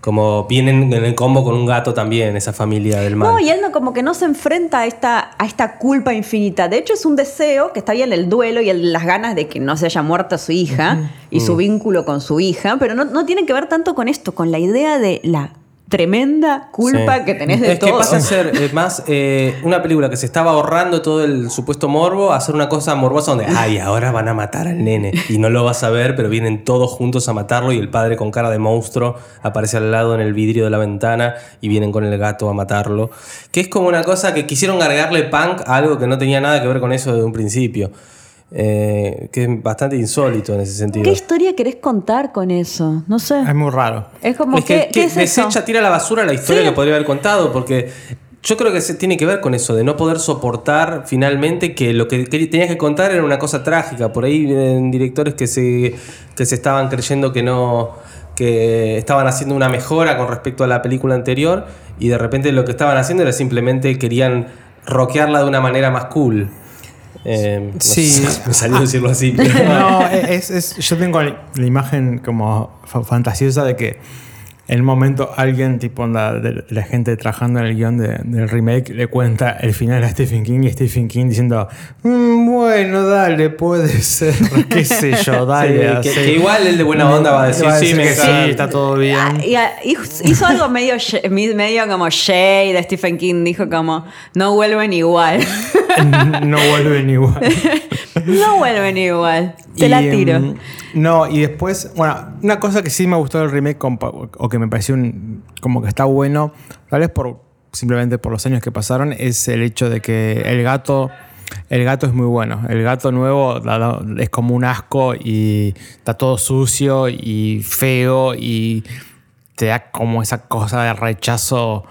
Como vienen en el combo con un gato también, esa familia del mal. No, y él no, como que no se enfrenta a esta, a esta culpa infinita. De hecho, es un deseo que está bien el duelo y el- las ganas de que no se haya muerto su hija y Mm. su vínculo con su hija, pero no, no tiene que ver tanto con esto, con la idea de la tremenda culpa Sí. que tenés de es todo. que pasa a ser eh, más eh, una película que se estaba ahorrando todo el supuesto morbo a hacer una cosa morbosa donde, ay, ahora van a matar al nene. Y no lo vas a ver, pero vienen todos juntos a matarlo y el padre con cara de monstruo aparece al lado en el vidrio de la ventana y vienen con el gato a matarlo. Que es como una cosa que quisieron agregarle punk a algo que no tenía nada que ver con eso desde un principio. Eh, que es bastante insólito en ese sentido. ¿Qué historia querés contar con eso? No sé. Es muy raro. Es como es que, ¿qué, qué eso? desecha, tira a la basura la historia Sí. que podría haber contado, porque yo creo que se tiene que ver con eso, de no poder soportar finalmente que lo que, que tenías que contar era una cosa trágica. Por ahí vienen directores que se, que se estaban creyendo que no que estaban haciendo una mejora con respecto a la película anterior y de repente lo que estaban haciendo era simplemente querían rockearla de una manera más cool. Eh, no Sí. sé, me salió decirlo así. pero- No, es, es- yo tengo la imagen como fa- fantasiosa de que en un momento alguien, tipo de la gente trabajando en el guion de- del remake, le cuenta el final a Stephen King y Stephen King diciendo, "Mm, bueno, dale, puede ser, qué sé yo, dale. Sí, que- así". que igual él de buena onda va a decir, "Sí, me que encanta". sí, está todo bien. Y, hizo algo medio, medio como Shay de Stephen King. Dijo como, no vuelven igual. no vuelven igual. no vuelven igual. Te la tiro. mm, no, y después, bueno, una cosa que sí me gustó del remake compa- o que me pareció un- como que está bueno, tal vez por simplemente por los años que pasaron, es el hecho de que el gato, el gato es muy bueno. El gato nuevo es como un asco y está todo sucio y feo y te da como esa cosa de rechazo.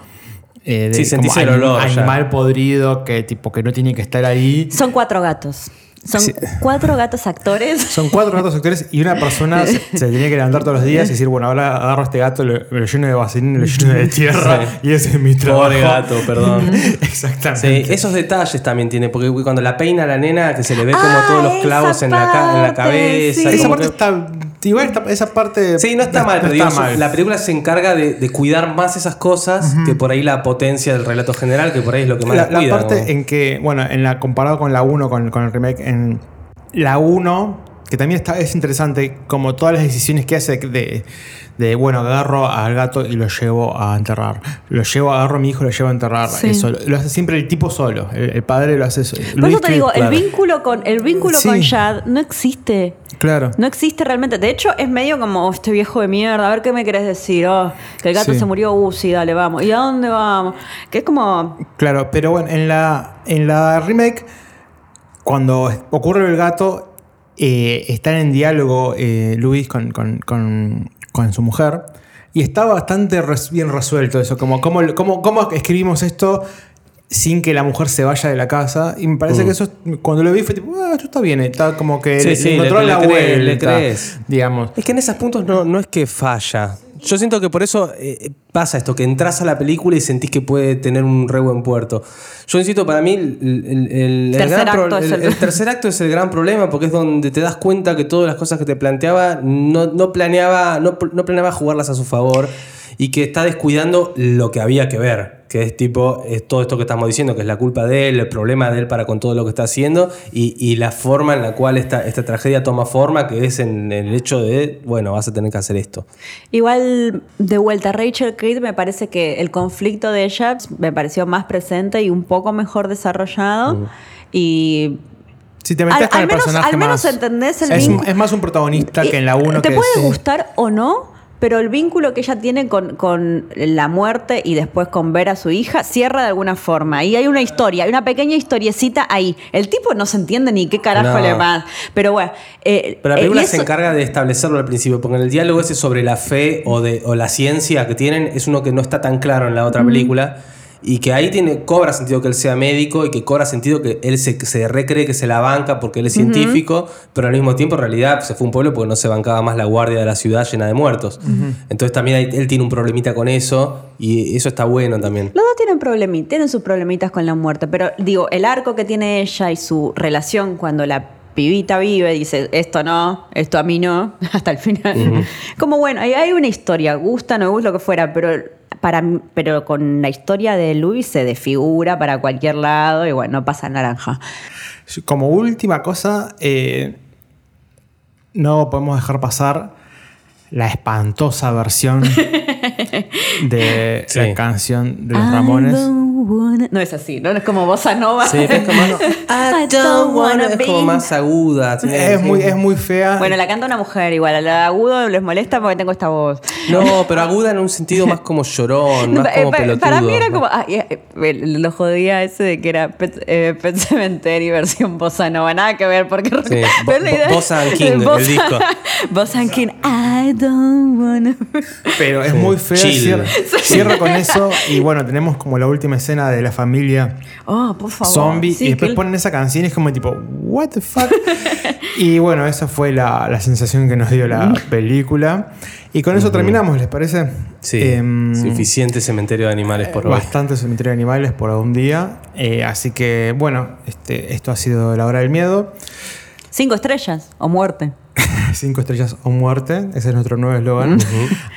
eh, de Sí, sentís como el olor ya. animal podrido que tipo que no tiene que estar ahí. Son cuatro gatos. Son Sí. cuatro gatos actores. Son cuatro gatos actores y una persona se, se tenía que levantar todos los días y decir, bueno, ahora agarro a este gato, lo, lleno de vaselina, lo lleno de tierra Sí. y ese es mi trabajo. Pobre gato, perdón. Exactamente. Sí, esos detalles también tiene, porque cuando la peina a la nena, que se le ve como Ah, todos los clavos en la, ca- en la cabeza. sí. Esa parte que- está. Igual está- esa parte. Sí, no está mal, pero está la película se encarga de, de cuidar más esas cosas que por ahí la potencia del relato general, que por ahí es lo que más La, la, la cuida. parte en que, bueno, en la, comparado con la 1, con, con el remake, en la 1, que también está, es interesante, como todas las decisiones que hace de, de, bueno, agarro al gato y lo llevo a enterrar. Lo llevo, agarro a mi hijo y lo llevo a enterrar. Sí. Eso, lo hace siempre el tipo solo. El, el padre lo hace solo. Por eso te digo, claro. el vínculo con el vínculo Sí. con Chad no existe. Claro. No existe realmente. De hecho, es medio como "Oh, este viejo de mierda. A ver qué me querés decir. Oh, que el gato Sí. se murió. Uh, sí, dale, vamos. ¿Y a dónde vamos? Que es como. Claro, pero bueno, en la, en la remake, cuando ocurre el gato, eh, están en diálogo eh, Luis con, con- con- con su mujer. Y está bastante res- bien resuelto eso, como cómo, cómo, cómo escribimos esto sin que la mujer se vaya de la casa. Y me parece que eso, es- cuando lo vi, fue tipo, ah, esto está bien, está como que Sí, le- sí, le encontró le- la le crees, le crees. digamos. Es que en esos puntos no, no es que falla. Yo siento que por eso eh, pasa esto, que entras a la película y sentís que puede tener un re buen puerto. Yo insisto, para mí el, el- el- el Tercer gran acto es el- el- el tercer acto es el gran problema porque es donde te das cuenta que todas las cosas que te planteaba no, no planeaba, no, no planeaba jugarlas a su favor y que está descuidando lo que había que ver. Que es tipo, es todo esto que estamos diciendo, que es la culpa de él, el problema de él para con todo lo que está haciendo y, y la forma en la cual esta, esta tragedia toma forma, que es en el hecho de, bueno, vas a tener que hacer esto. Igual, de vuelta, Rachel Creed me parece que el conflicto de ella me pareció más presente y un poco mejor desarrollado. Y Si te metes Al- con al el menos- personaje al menos más- entendés el es, es más un protagonista Y que en la 1 Te que puede gustar o no, pero el vínculo que ella tiene con, con la muerte y después con ver a su hija cierra de alguna forma. Y hay una historia, hay una pequeña historiecita ahí. El tipo no se entiende ni qué carajo No. le más. Pero bueno. eh, Pero la eh, película y se encarga de establecerlo al principio, porque en el diálogo ese sobre la fe o, de, o la ciencia que tienen es uno que no está tan claro en la otra película. Y que ahí tiene, cobra sentido que él sea médico y que cobra sentido que él se, se recree que se la banca porque él es científico, pero al mismo tiempo en realidad se fue un pueblo porque no se bancaba más la guardia de la ciudad llena de muertos. Entonces también él tiene un problemita con eso y eso está bueno también. Los dos tienen problemitas, tienen sus problemitas con la muerte, pero digo, el arco que tiene ella y su relación cuando la pibita vive, dice, esto no, esto a mí no, hasta el final. Como bueno, hay, hay una historia, gusta, no gusta, lo que fuera, pero para pero con la historia de Luis se desfigura para cualquier lado y bueno, no pasa naranja. Como última cosa, eh, no podemos dejar pasar la espantosa versión de Sí. la canción de los I Ramones. wanna- No es así, no es como bossa nova. Sí, es como, I don't wanna- es como más aguda. Es muy, es muy fea. Bueno, la canta una mujer igual, a la agudo les molesta porque tengo esta voz. No, pero aguda en un sentido más como llorón, No, más eh, como pelotudo. Para mí era como. ah, eh, eh, lo jodía ese de que era Pet, eh, Pet Cemetery versión bossa nova. Nada que ver, porque. Sí, pero Bo- la idea- Bo- Bossa and King, el disco. Bossa and King. I don't wanna. Pero es muy fea. Chill. Cierra con eso. Y bueno, tenemos como la última escena de la familia Oh, por favor. zombie. Sí, y después que- ponen esa canción y es como tipo, ¿What the fuck? y bueno, esa fue la, la sensación que nos dio la película. Y con eso terminamos, ¿les parece? Sí, Em, suficiente cementerio de animales por hoy. Bastante cementerio de animales por un día. Eh, así que, bueno, este, esto ha sido La Hora del Miedo. Cinco estrellas o muerte. Cinco estrellas o muerte. Ese es nuestro nuevo eslogan.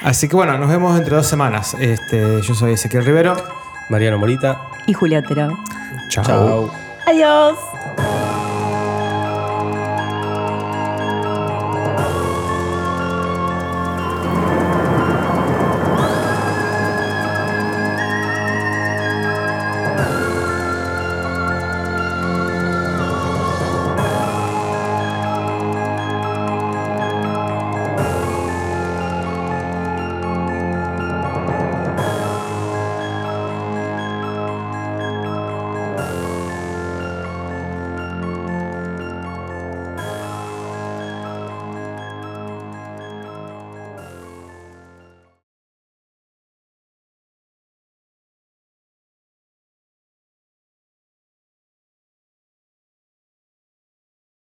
Así que, bueno, nos vemos entre dos semanas. Este, yo soy Ezequiel Rivero. Mariano Morita. Y Julia Terao. Chao. Chao. Adiós.